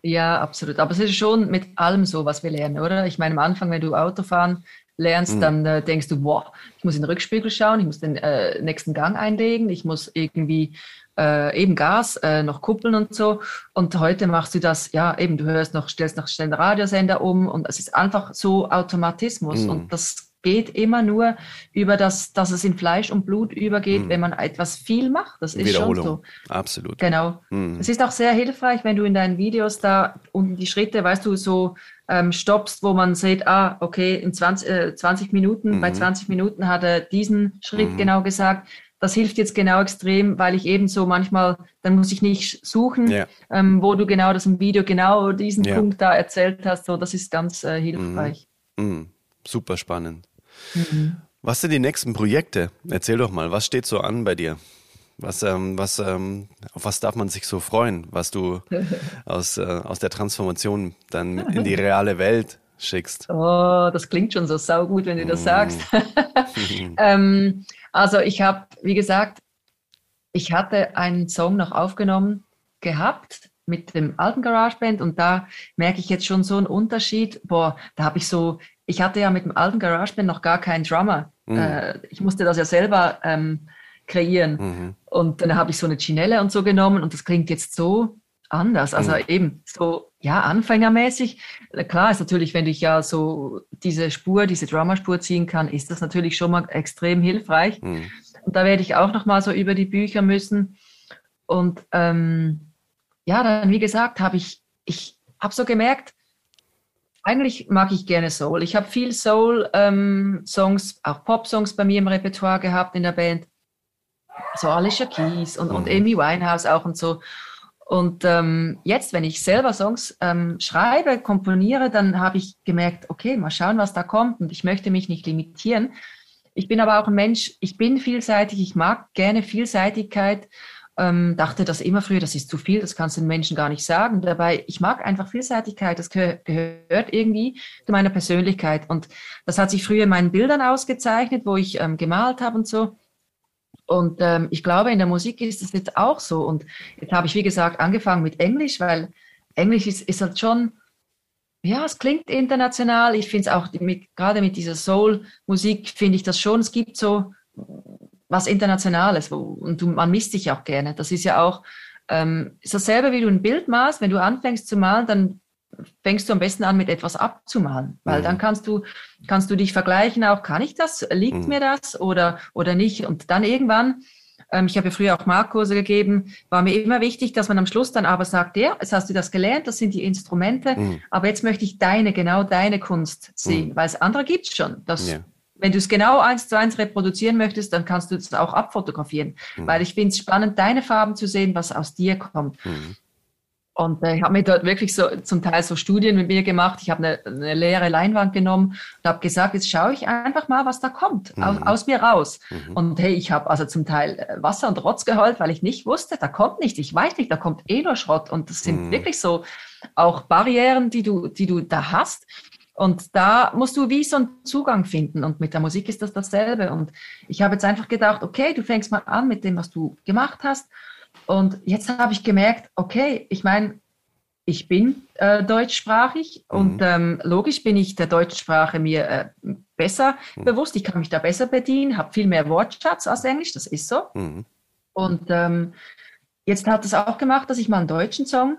Ja, absolut. Aber es ist schon mit allem so, was wir lernen, oder? Ich meine, am Anfang, wenn du Autofahren lernst, mhm. dann äh, denkst du, boah, ich muss in den Rückspiegel schauen, ich muss den äh, nächsten Gang einlegen, ich muss irgendwie äh, eben Gas, äh, noch kuppeln und so. Und heute machst du das, ja, eben, du hörst noch, stellst noch schnell den Radiosender um und es ist einfach so Automatismus. Mhm. Und das geht immer nur über das, dass es in Fleisch und Blut übergeht, mhm. wenn man etwas viel macht. Das ist schon so. Absolut. Genau. Mhm. Es ist auch sehr hilfreich, wenn du in deinen Videos da unten die Schritte, weißt du, so ähm, stoppst, wo man sieht, ah, okay, in 20, äh, 20 Minuten, mhm. bei 20 Minuten hat er diesen Schritt mhm. genau gesagt. Das hilft jetzt genau extrem, weil ich eben so manchmal, dann muss ich nicht suchen, ja. ähm, wo du genau das im Video genau diesen ja. Punkt da erzählt hast. So, das ist ganz äh, hilfreich. Mhm. Mhm. Super spannend. Mhm. Was sind die nächsten Projekte? Erzähl doch mal, was steht so an bei dir? Was, ähm, was, ähm, auf was darf man sich so freuen, was du aus, äh, aus der Transformation dann in die reale Welt schickst? Oh, das klingt schon so saugut, wenn du das mm. sagst. ähm, also ich habe, wie gesagt, ich hatte einen Song noch aufgenommen gehabt mit dem alten GarageBand und da merke ich jetzt schon so einen Unterschied. Boah, da habe ich so ich hatte ja mit dem alten GarageBand noch gar keinen Drummer. Mhm. Äh, ich musste das ja selber ähm, kreieren. Mhm. Und dann habe ich so eine Chinelle und so genommen und das klingt jetzt so anders. Also mhm. eben so, ja, anfängermäßig. Klar ist natürlich, wenn ich ja so diese Spur, diese Drummer-Spur ziehen kann, ist das natürlich schon mal extrem hilfreich. Mhm. Und da werde ich auch noch mal so über die Bücher müssen. Und ähm, ja, dann, wie gesagt, habe ich, ich habe so gemerkt, eigentlich mag ich gerne Soul. Ich habe viel Soul-Songs, ähm, auch Pop-Songs bei mir im Repertoire gehabt in der Band. So Alicia Keys und, und mhm. Amy Winehouse auch und so. Und ähm, jetzt, wenn ich selber Songs ähm, schreibe, komponiere, dann habe ich gemerkt, okay, mal schauen, was da kommt. Und ich möchte mich nicht limitieren. Ich bin aber auch ein Mensch, ich bin vielseitig, ich mag gerne Vielseitigkeit ähm, dachte das immer früher, das ist zu viel, das kannst du den Menschen gar nicht sagen. Dabei, ich mag einfach Vielseitigkeit, das gehör, gehört irgendwie zu meiner Persönlichkeit. Und das hat sich früher in meinen Bildern ausgezeichnet, wo ich ähm, gemalt habe und so. Und ähm, ich glaube, in der Musik ist es jetzt auch so. Und jetzt habe ich, wie gesagt, angefangen mit Englisch, weil Englisch ist, ist halt schon, ja, es klingt international. Ich finde es auch, mit, gerade mit dieser Soul-Musik finde ich das schon. Es gibt so was Internationales wo, und du, man misst sich auch gerne. Das ist ja auch ähm, ist dasselbe, wie du ein Bild malst. Wenn du anfängst zu malen, dann fängst du am besten an mit etwas abzumalen, weil mhm. dann kannst du kannst du dich vergleichen. Auch kann ich das? Liegt mhm. mir das oder oder nicht? Und dann irgendwann ähm, ich habe ja früher auch Markkurse gegeben, war mir immer wichtig, dass man am Schluss dann aber sagt, ja, jetzt hast du das gelernt, das sind die Instrumente, mhm. aber jetzt möchte ich deine, genau deine Kunst sehen, mhm. weil es andere gibt schon. Das ja wenn du es genau eins zu eins reproduzieren möchtest, dann kannst du es auch abfotografieren. Mhm. Weil ich finde es spannend, deine Farben zu sehen, was aus dir kommt. Und äh, ich habe mir dort wirklich so zum Teil so Studien mit mir gemacht. Ich habe eine, eine leere Leinwand genommen und habe gesagt, jetzt schaue ich einfach mal, was da kommt, mhm. aus, aus, mir raus. Mhm. Und hey, ich habe also zum Teil äh, Wasser und Rotz geheult, weil ich nicht wusste, da kommt nicht, ich weiß nicht, da kommt eh nur Schrott. Und das sind mhm. wirklich so auch Barrieren, die du, die du da hast. Und da musst du wie so einen Zugang finden. Und mit der Musik ist das dasselbe. Und ich habe jetzt einfach gedacht, okay, du fängst mal an mit dem, was du gemacht hast. Und jetzt habe ich gemerkt, okay, ich meine, ich bin äh, deutschsprachig mhm. und ähm, logisch bin ich der deutschen Sprache mir äh, besser mhm. bewusst. Ich kann mich da besser bedienen, habe viel mehr Wortschatz als Englisch, das ist so. Mhm. Und ähm, jetzt hat es auch gemacht, dass ich mal einen deutschen Song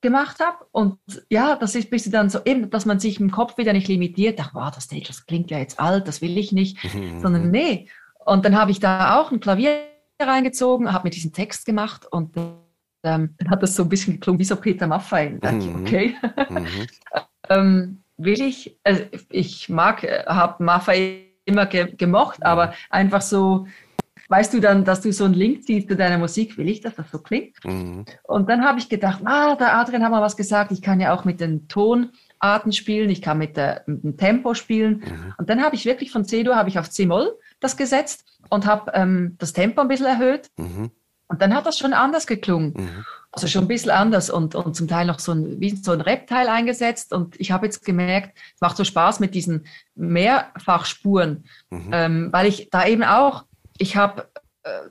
gemacht habe. Und ja, das ist ein bisschen dann so eben, dass man sich im Kopf wieder nicht limitiert. Ach, wow, das, das klingt ja jetzt alt, das will ich nicht. Mhm. Sondern nee. Und dann habe ich da auch ein Klavier reingezogen, habe mir diesen Text gemacht und ähm, dann hat das so ein bisschen geklungen wie so Peter Maffay. Da dachte ich, mhm. okay. Mhm. ähm, will ich, also ich mag, habe Maffay immer ge gemocht, aber einfach so weißt du dann, dass du so einen Link siehst zu deiner Musik, will ich, dass das so klingt? Mhm. Und dann habe ich gedacht, ah, der Adrian hat mal was gesagt, ich kann ja auch mit den Tonarten spielen, ich kann mit, der, mit dem Tempo spielen. Mhm. Und dann habe ich wirklich von C-Dur habe ich auf C-Moll das gesetzt und habe ähm, das Tempo ein bisschen erhöht. Mhm. Und dann hat das schon anders geklungen. Mhm. Also schon ein bisschen anders und, und zum Teil noch so ein, wie so ein Repteil eingesetzt. Und ich habe jetzt gemerkt, es macht so Spaß mit diesen Mehrfachspuren, mhm. ähm, weil ich da eben auch ich habe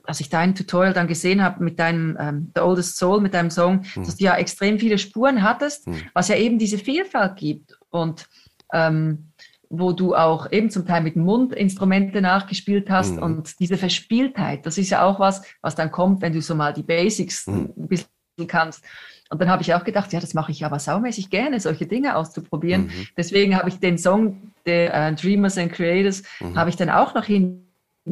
als ich dein Tutorial dann gesehen habe mit deinem ähm, The Oldest Soul, mit deinem Song, mhm. dass du ja extrem viele Spuren hattest, mhm. was ja eben diese Vielfalt gibt und ähm, wo du auch eben zum Teil mit dem Mund Instrumente nachgespielt hast mhm. und diese Verspieltheit, das ist ja auch was, was dann kommt, wenn du so mal die Basics mhm. ein bisschen kannst. Und dann habe ich auch gedacht, ja, das mache ich aber saumäßig gerne, solche Dinge auszuprobieren. Mhm. Deswegen habe ich den Song der äh, Dreamers and Creators, mhm. habe ich dann auch noch hin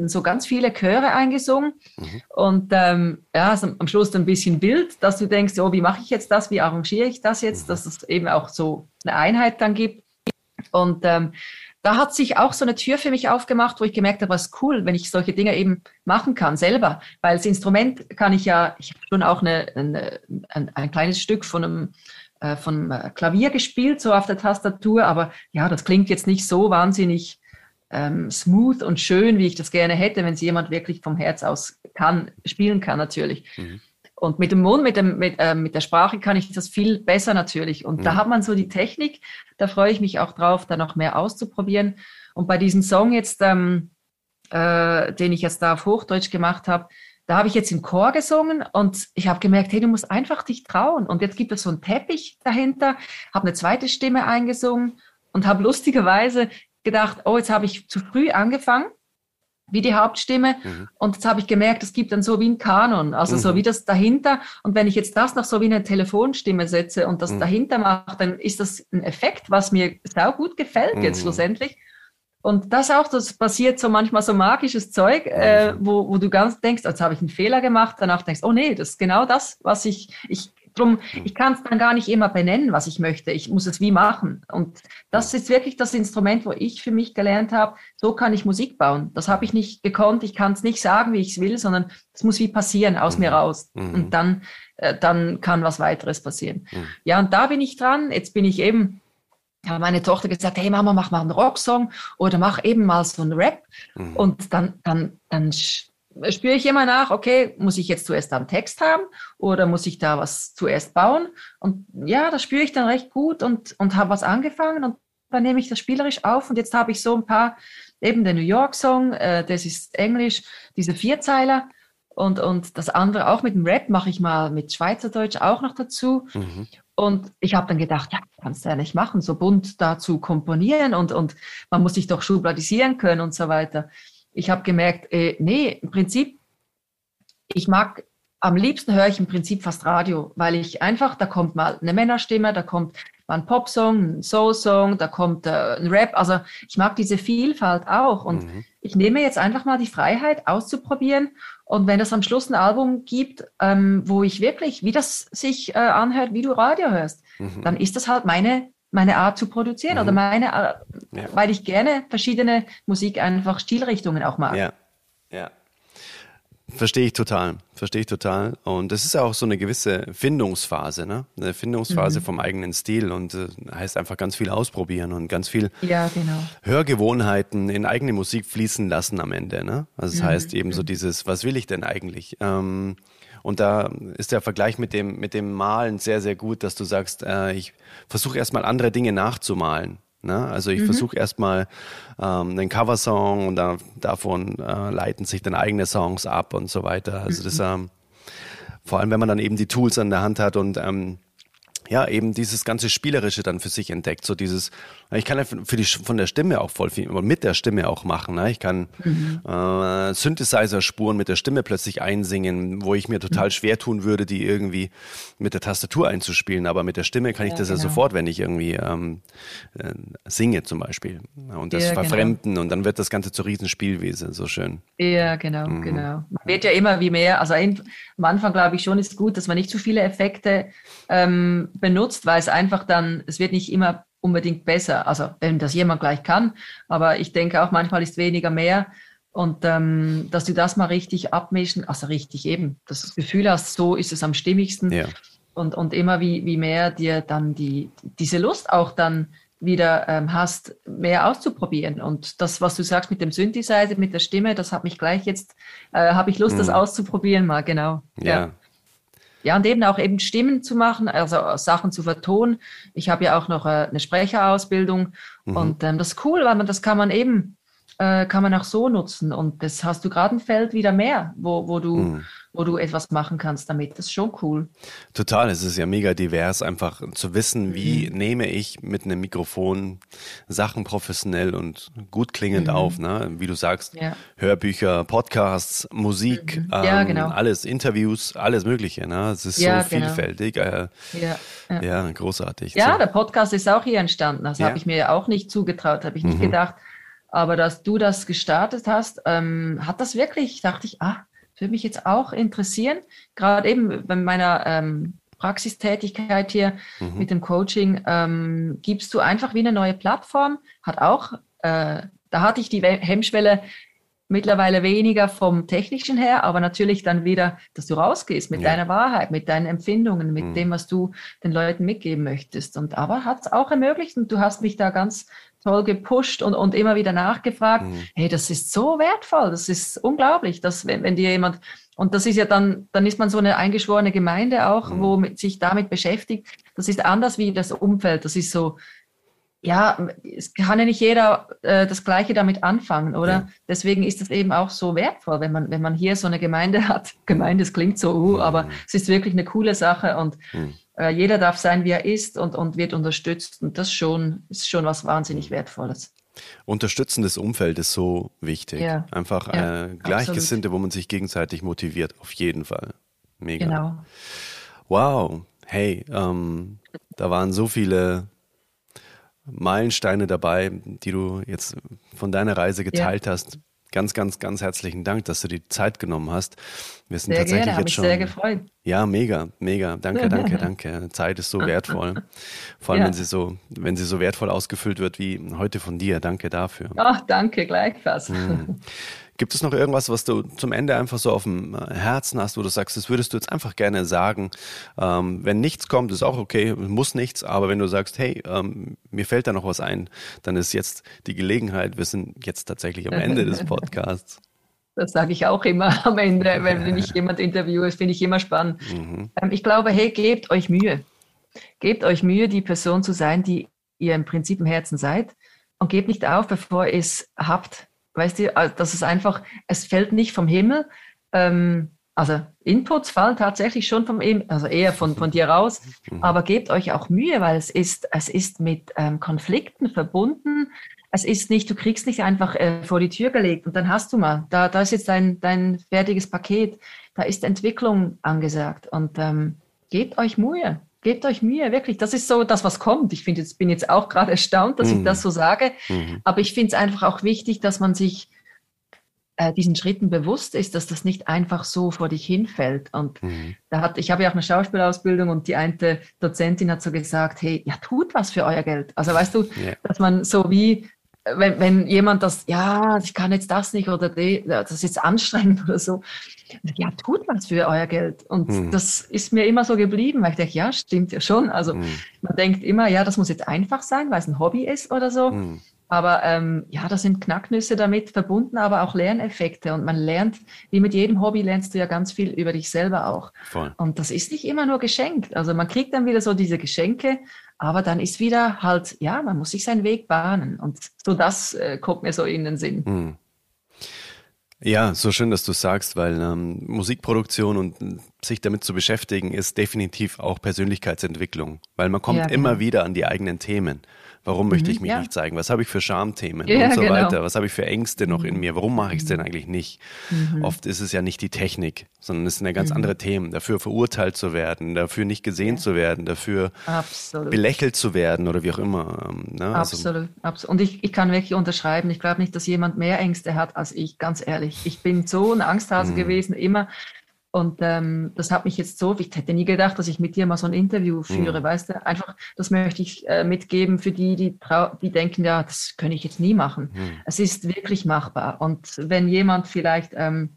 so ganz viele Chöre eingesungen mhm. und ähm, ja, also am Schluss ein bisschen Bild, dass du denkst, oh, wie mache ich jetzt das, wie arrangiere ich das jetzt, mhm. dass es eben auch so eine Einheit dann gibt. Und ähm, da hat sich auch so eine Tür für mich aufgemacht, wo ich gemerkt habe, was cool, wenn ich solche Dinge eben machen kann, selber. Weil das Instrument kann ich ja, ich habe schon auch eine, eine, ein, ein kleines Stück von einem äh, von einem Klavier gespielt, so auf der Tastatur, aber ja, das klingt jetzt nicht so wahnsinnig ähm, smooth und schön, wie ich das gerne hätte, wenn es jemand wirklich vom Herz aus kann, spielen kann natürlich. Mhm. Und mit dem Mund, mit, dem, mit, äh, mit der Sprache kann ich das viel besser natürlich. Und mhm. da hat man so die Technik, da freue ich mich auch drauf, da noch mehr auszuprobieren. Und bei diesem Song jetzt, ähm, äh, den ich jetzt da auf Hochdeutsch gemacht habe, da habe ich jetzt im Chor gesungen und ich habe gemerkt, hey, du musst einfach dich trauen. Und jetzt gibt es so einen Teppich dahinter, habe eine zweite Stimme eingesungen und habe lustigerweise gedacht, oh, jetzt habe ich zu früh angefangen, wie die Hauptstimme. Mhm. Und jetzt habe ich gemerkt, es gibt dann so wie ein Kanon, also mhm. so wie das dahinter. Und wenn ich jetzt das noch so wie eine Telefonstimme setze und das mhm. dahinter mache, dann ist das ein Effekt, was mir sau gut gefällt jetzt mhm. schlussendlich. Und das auch, das passiert so manchmal so magisches Zeug, äh, wo, wo du ganz denkst, jetzt habe ich einen Fehler gemacht, danach denkst, oh nee, das ist genau das, was ich, ich Drum, ich kann es dann gar nicht immer benennen, was ich möchte. Ich muss es wie machen. Und das ist wirklich das Instrument, wo ich für mich gelernt habe, so kann ich Musik bauen. Das habe ich nicht gekonnt. Ich kann es nicht sagen, wie ich es will, sondern es muss wie passieren aus mhm. mir raus. Mhm. Und dann, äh, dann kann was weiteres passieren. Mhm. Ja, und da bin ich dran. Jetzt bin ich eben habe meine Tochter gesagt, hey Mama, mach mal einen Rocksong oder mach eben mal so einen Rap. Mhm. Und dann, dann, dann spüre ich immer nach, okay, muss ich jetzt zuerst einen Text haben oder muss ich da was zuerst bauen? Und ja, das spüre ich dann recht gut und, und habe was angefangen und dann nehme ich das spielerisch auf und jetzt habe ich so ein paar, eben den New York Song, äh, das ist Englisch, diese Vierzeiler und, und das andere auch mit dem Rap mache ich mal mit Schweizerdeutsch auch noch dazu. Mhm. Und ich habe dann gedacht, ja, kannst du ja nicht machen, so bunt dazu komponieren und, und man muss sich doch schubladisieren können und so weiter ich habe gemerkt, äh, nee, im Prinzip, ich mag, am liebsten höre ich im Prinzip fast Radio, weil ich einfach, da kommt mal eine Männerstimme, da kommt mal ein Popsong, ein Soul-Song, da kommt äh, ein Rap. Also ich mag diese Vielfalt auch. Und mhm. ich nehme jetzt einfach mal die Freiheit auszuprobieren. Und wenn es am Schluss ein Album gibt, ähm, wo ich wirklich, wie das sich äh, anhört, wie du Radio hörst, mhm. dann ist das halt meine meine Art zu produzieren mhm. oder meine, ja. weil ich gerne verschiedene Musik einfach Stilrichtungen auch mag. Ja, ja. Verstehe ich total, verstehe ich total. Und das ist ja auch so eine gewisse Findungsphase, ne? Eine Findungsphase mhm. vom eigenen Stil und äh, heißt einfach ganz viel ausprobieren und ganz viel ja, genau. Hörgewohnheiten in eigene Musik fließen lassen am Ende, ne? Also das mhm. heißt eben so mhm. dieses, was will ich denn eigentlich? Ähm, und da ist der Vergleich mit dem, mit dem Malen sehr, sehr gut, dass du sagst, äh, ich versuche erstmal andere Dinge nachzumalen. Ne? Also ich mhm. versuche erstmal ähm, einen Coversong und da, davon äh, leiten sich dann eigene Songs ab und so weiter. Also das mhm. ähm, vor allem, wenn man dann eben die Tools an der Hand hat und ähm, ja, eben dieses ganze Spielerische dann für sich entdeckt. So dieses, ich kann ja für die, von der Stimme auch voll viel, mit der Stimme auch machen. Ne? Ich kann mhm. äh, Synthesizer-Spuren mit der Stimme plötzlich einsingen, wo ich mir total mhm. schwer tun würde, die irgendwie mit der Tastatur einzuspielen. Aber mit der Stimme kann ich ja, das genau. ja sofort, wenn ich irgendwie ähm, äh, singe zum Beispiel. Und das ja, genau. verfremden genau. und dann wird das Ganze zu Riesenspielwesen, so schön. Ja, genau, mhm. genau. Man wird ja immer wie mehr, also ein, am Anfang glaube ich schon ist gut, dass man nicht zu viele Effekte ähm, benutzt, weil es einfach dann, es wird nicht immer unbedingt besser. Also wenn das jemand gleich kann, aber ich denke auch manchmal ist weniger mehr. Und ähm, dass du das mal richtig abmischen, also richtig eben, dass du das Gefühl hast, so ist es am stimmigsten. Ja. Und, und immer wie, wie mehr dir dann die, diese Lust auch dann wieder ähm, hast, mehr auszuprobieren. Und das, was du sagst mit dem Synthesizer, mit der Stimme, das hat mich gleich jetzt, äh, habe ich Lust, mhm. das auszuprobieren mal, genau. Ja. ja. Ja, und eben auch eben Stimmen zu machen, also Sachen zu vertonen. Ich habe ja auch noch äh, eine Sprecherausbildung mhm. und ähm, das ist cool, weil man das kann man eben äh, kann man auch so nutzen. Und das hast du gerade ein Feld wieder mehr, wo, wo du mhm wo du etwas machen kannst damit. Das ist schon cool. Total, es ist ja mega divers, einfach zu wissen, wie mhm. nehme ich mit einem Mikrofon Sachen professionell und gut klingend mhm. auf. Ne? Wie du sagst, ja. Hörbücher, Podcasts, Musik, mhm. ja, ähm, genau. alles, Interviews, alles Mögliche. Ne? Es ist ja, so genau. vielfältig. Äh, ja, großartig. Ja, so. der Podcast ist auch hier entstanden. Das habe ich mir auch nicht zugetraut, habe ich nicht mhm. gedacht. Aber dass du das gestartet hast, ähm, hat das wirklich, dachte ich, ah, würde mich jetzt auch interessieren, gerade eben bei meiner ähm, Praxistätigkeit hier mhm. mit dem Coaching, ähm, gibst du einfach wie eine neue Plattform, hat auch, äh, da hatte ich die Hemmschwelle mittlerweile weniger vom technischen her, aber natürlich dann wieder, dass du rausgehst mit ja. deiner Wahrheit, mit deinen Empfindungen, mit mhm. dem, was du den Leuten mitgeben möchtest. Und aber hat es auch ermöglicht und du hast mich da ganz toll gepusht und, und immer wieder nachgefragt, mhm. hey, das ist so wertvoll, das ist unglaublich, dass wenn, wenn dir jemand, und das ist ja dann, dann ist man so eine eingeschworene Gemeinde auch, mhm. wo sich damit beschäftigt. Das ist anders wie das Umfeld. Das ist so, ja, es kann ja nicht jeder äh, das Gleiche damit anfangen, oder? Ja. Deswegen ist es eben auch so wertvoll, wenn man, wenn man hier so eine Gemeinde hat. Gemeinde, es klingt so, uh, aber mhm. es ist wirklich eine coole Sache und mhm. Äh, jeder darf sein, wie er ist und, und wird unterstützt. Und das schon, ist schon was wahnsinnig Wertvolles. Unterstützendes Umfeld ist so wichtig. Ja. Einfach ja, äh, Gleichgesinnte, absolut. wo man sich gegenseitig motiviert, auf jeden Fall. Mega. Genau. Wow. Hey, ähm, da waren so viele Meilensteine dabei, die du jetzt von deiner Reise geteilt ja. hast ganz, ganz, ganz herzlichen Dank, dass du die Zeit genommen hast. Wir sind sehr tatsächlich gerne, jetzt schon. sehr gefreut. Ja, mega, mega. Danke, danke, danke. Zeit ist so wertvoll. Vor allem, ja. wenn sie so, wenn sie so wertvoll ausgefüllt wird wie heute von dir. Danke dafür. Ach, danke, gleichfalls. Mhm. Gibt es noch irgendwas, was du zum Ende einfach so auf dem äh, Herzen hast, wo du sagst, das würdest du jetzt einfach gerne sagen? Ähm, wenn nichts kommt, ist auch okay, muss nichts, aber wenn du sagst, hey, ähm, mir fällt da noch was ein, dann ist jetzt die Gelegenheit, wir sind jetzt tatsächlich am Ende des Podcasts. Das sage ich auch immer am Ende, wenn ich jemand interviewe, das finde ich immer spannend. Mhm. Ähm, ich glaube, hey, gebt euch Mühe. Gebt euch Mühe, die Person zu sein, die ihr im Prinzip im Herzen seid und gebt nicht auf, bevor ihr es habt. Weißt du, äh, das ist einfach, es fällt nicht vom Himmel. Ähm, also Inputs fallen tatsächlich schon vom also eher von, von dir raus, mhm. aber gebt euch auch Mühe, weil es ist, es ist mit ähm, Konflikten verbunden. Es ist nicht, du kriegst nicht einfach äh, vor die Tür gelegt und dann hast du mal, da, da ist jetzt dein, dein fertiges Paket, da ist Entwicklung angesagt und ähm, gebt euch Mühe. Gebt euch Mühe, wirklich. Das ist so das, was kommt. Ich finde jetzt, bin jetzt auch gerade erstaunt, dass mhm. ich das so sage. Mhm. Aber ich finde es einfach auch wichtig, dass man sich äh, diesen Schritten bewusst ist, dass das nicht einfach so vor dich hinfällt. Und mhm. da hat, ich habe ja auch eine Schauspielausbildung und die eine Dozentin hat so gesagt, hey, ja, tut was für euer Geld. Also weißt du, yeah. dass man so wie wenn, wenn jemand das, ja, ich kann jetzt das nicht oder die, das ist jetzt anstrengend oder so, ja, tut was für euer Geld. Und mhm. das ist mir immer so geblieben, weil ich denke, ja, stimmt ja schon. Also mhm. man denkt immer, ja, das muss jetzt einfach sein, weil es ein Hobby ist oder so. Mhm. Aber ähm, ja, da sind Knacknüsse damit verbunden, aber auch Lerneffekte. Und man lernt, wie mit jedem Hobby lernst du ja ganz viel über dich selber auch. Voll. Und das ist nicht immer nur geschenkt. Also man kriegt dann wieder so diese Geschenke, aber dann ist wieder halt, ja, man muss sich seinen Weg bahnen. Und so das äh, kommt mir so in den Sinn. Mhm. Ja, so schön, dass du sagst, weil ähm, Musikproduktion und sich damit zu beschäftigen ist definitiv auch Persönlichkeitsentwicklung, weil man kommt ja, genau. immer wieder an die eigenen Themen. Warum möchte ich mhm, mich ja. nicht zeigen? Was habe ich für Schamthemen ja, und so genau. weiter? Was habe ich für Ängste noch in mhm. mir? Warum mache ich es denn eigentlich nicht? Mhm. Oft ist es ja nicht die Technik, sondern es sind ja ganz mhm. andere Themen. Dafür verurteilt zu werden, dafür nicht gesehen ja. zu werden, dafür absolut. belächelt zu werden oder wie auch immer. Ähm, ne? Absolut, also, absolut. Und ich, ich kann wirklich unterschreiben, ich glaube nicht, dass jemand mehr Ängste hat als ich, ganz ehrlich. Ich bin so ein Angsthase mhm. gewesen, immer und ähm, das hat mich jetzt so, ich hätte nie gedacht, dass ich mit dir mal so ein Interview führe, mhm. weißt du? Einfach, das möchte ich äh, mitgeben für die, die, die denken, ja, das kann ich jetzt nie machen. Mhm. Es ist wirklich machbar. Und wenn jemand vielleicht ähm,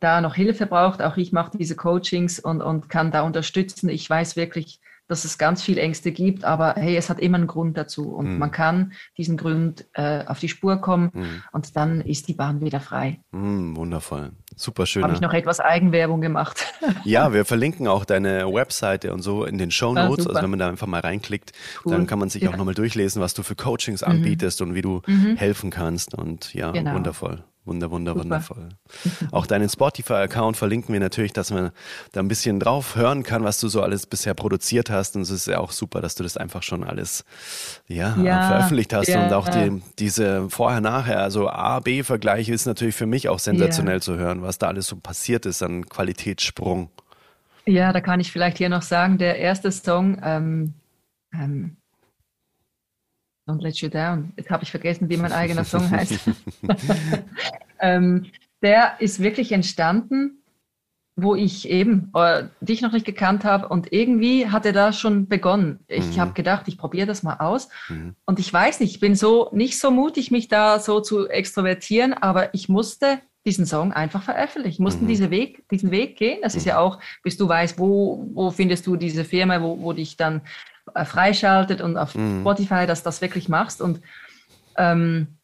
da noch Hilfe braucht, auch ich mache diese Coachings und, und kann da unterstützen. Ich weiß wirklich, dass es ganz viel Ängste gibt, aber hey, es hat immer einen Grund dazu und mhm. man kann diesen Grund äh, auf die Spur kommen mhm. und dann ist die Bahn wieder frei. Mhm, wundervoll. Super schön. Habe ich noch etwas Eigenwerbung gemacht. Ja, wir verlinken auch deine Webseite und so in den Show ah, Notes. Ah, also wenn man da einfach mal reinklickt, cool. dann kann man sich ja. auch nochmal durchlesen, was du für Coachings mhm. anbietest und wie du mhm. helfen kannst. Und ja, genau. wundervoll. Wunder, wunder, Super. wundervoll. Auch deinen Spotify-Account verlinken wir natürlich, dass man da ein bisschen drauf hören kann, was du so alles bisher produziert hast. Und es ist ja auch super, dass du das einfach schon alles ja, ja veröffentlicht hast. Ja, und auch die, diese Vorher-Nachher, also A-B-Vergleiche ist natürlich für mich auch sensationell ja. zu hören, was da alles so passiert ist an Qualitätssprung. Ja, da kann ich vielleicht hier noch sagen, der erste Song, ähm, ähm, Don't Let You Down. Jetzt habe ich vergessen, wie mein eigener Song heißt. ähm, der ist wirklich entstanden, wo ich eben äh, dich noch nicht gekannt habe und irgendwie hat er da schon begonnen. Ich mhm. habe gedacht, ich probiere das mal aus mhm. und ich weiß nicht, ich bin so nicht so mutig, mich da so zu extrovertieren, aber ich musste diesen Song einfach veröffentlichen. Mussten mhm. diese Weg, diesen Weg gehen. Das ist ja mhm. auch, bis du weißt, wo, wo findest du diese Firma, wo, wo dich dann freischaltet und auf mhm. Spotify, dass du das wirklich machst. Und ähm,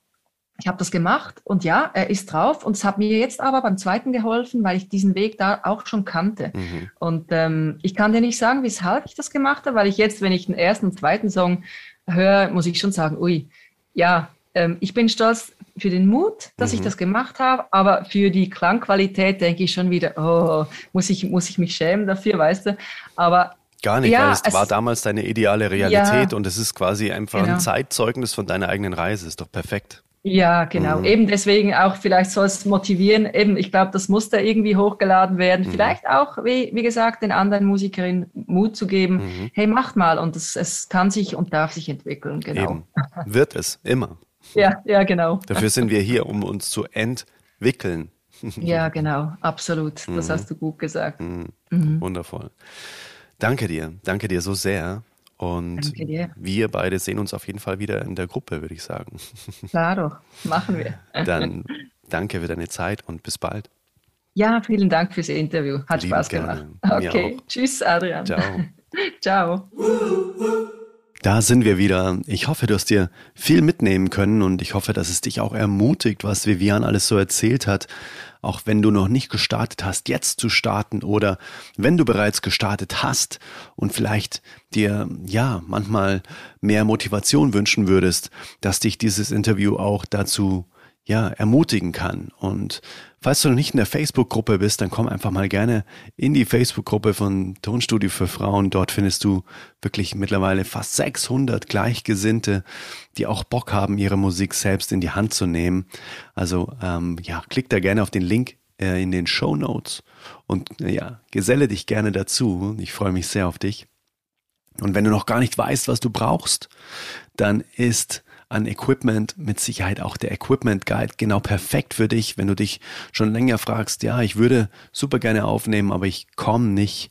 ich habe das gemacht und ja, er ist drauf und es hat mir jetzt aber beim zweiten geholfen, weil ich diesen Weg da auch schon kannte. Mhm. Und ähm, ich kann dir nicht sagen, weshalb ich das gemacht habe, weil ich jetzt, wenn ich den ersten und zweiten Song höre, muss ich schon sagen, ui, ja, ähm, ich bin stolz für den Mut, dass mhm. ich das gemacht habe, aber für die Klangqualität denke ich schon wieder, oh, muss ich, muss ich mich schämen dafür, weißt du? Aber Gar nicht, ja, weil es, es, war damals deine ideale Realität ja, und es ist quasi einfach genau. ein Zeitzeugnis von deiner eigenen Reise. Ist doch perfekt. Ja, genau. Mhm. Eben deswegen auch, vielleicht soll es motivieren. Eben, ich glaube, das muss da irgendwie hochgeladen werden. Mhm. Vielleicht auch, wie, wie gesagt, den anderen Musikerinnen Mut zu geben. Mhm. Hey, macht mal. Und es, es kann sich und darf sich entwickeln. Genau. Eben. Wird es, immer. Ja, ja, genau. Dafür sind wir hier, um uns zu entwickeln. Ja, genau. Absolut. Das mhm. hast du gut gesagt. Mhm. Mhm. Wundervoll. Danke dir, danke dir so sehr. Und wir beide sehen uns auf jeden Fall wieder in der Gruppe, würde ich sagen. Klar doch, machen wir. Dann danke für deine Zeit und bis bald. Ja, vielen Dank fürs Interview. Hat Lieben Spaß gemacht. Gerne. Okay, tschüss, Adrian. Ciao. Ciao. Da sind wir wieder. Ich hoffe, du hast dir viel mitnehmen können und ich hoffe, dass es dich auch ermutigt, was Vivian alles so erzählt hat. Auch wenn du noch nicht gestartet hast, jetzt zu starten oder wenn du bereits gestartet hast und vielleicht dir, ja, manchmal mehr Motivation wünschen würdest, dass dich dieses Interview auch dazu ja, ermutigen kann. Und falls du noch nicht in der Facebook-Gruppe bist, dann komm einfach mal gerne in die Facebook-Gruppe von Tonstudio für Frauen. Dort findest du wirklich mittlerweile fast 600 Gleichgesinnte, die auch Bock haben, ihre Musik selbst in die Hand zu nehmen. Also ähm, ja, klick da gerne auf den Link äh, in den Show Notes und äh, ja, geselle dich gerne dazu. Ich freue mich sehr auf dich. Und wenn du noch gar nicht weißt, was du brauchst, dann ist an Equipment mit Sicherheit auch der Equipment Guide genau perfekt für dich, wenn du dich schon länger fragst, ja, ich würde super gerne aufnehmen, aber ich komme nicht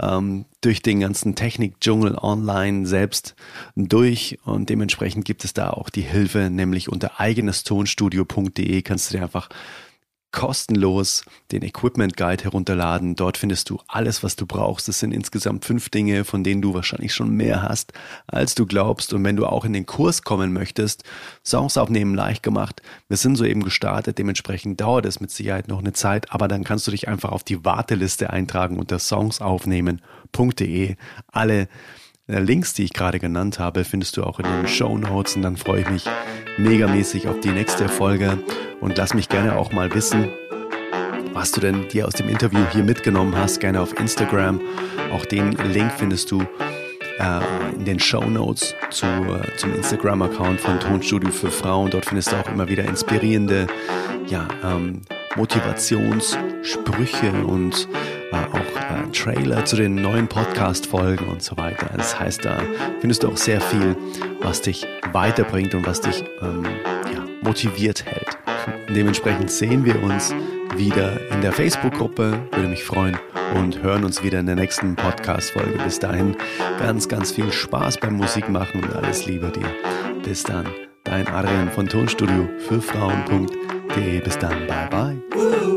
ähm, durch den ganzen Technik-Dschungel online selbst durch. Und dementsprechend gibt es da auch die Hilfe, nämlich unter eigenestonstudio.de kannst du dir einfach kostenlos den Equipment Guide herunterladen. Dort findest du alles, was du brauchst. Es sind insgesamt fünf Dinge, von denen du wahrscheinlich schon mehr hast, als du glaubst. Und wenn du auch in den Kurs kommen möchtest, Songs aufnehmen leicht gemacht. Wir sind soeben gestartet, dementsprechend dauert es mit Sicherheit noch eine Zeit, aber dann kannst du dich einfach auf die Warteliste eintragen unter songsaufnehmen.de. Alle äh, Links, die ich gerade genannt habe, findest du auch in den Show Notes und dann freue ich mich megamäßig auf die nächste Folge und lass mich gerne auch mal wissen, was du denn dir aus dem Interview hier mitgenommen hast, gerne auf Instagram. Auch den Link findest du äh, in den Show Notes zu, äh, zum Instagram-Account von Tonstudio für Frauen. Dort findest du auch immer wieder inspirierende ja, ähm, Motivationssprüche und äh, auch äh, Trailer zu den neuen Podcast-Folgen und so weiter. Das heißt, da findest du auch sehr viel, was dich weiterbringt und was dich ähm, ja, motiviert hält. Dementsprechend sehen wir uns wieder in der Facebook-Gruppe, würde mich freuen und hören uns wieder in der nächsten Podcast-Folge. Bis dahin ganz, ganz viel Spaß beim Musikmachen und alles Liebe dir. Bis dann, dein Adrian von Tonstudio für Frauen.de. Bis dann, bye bye.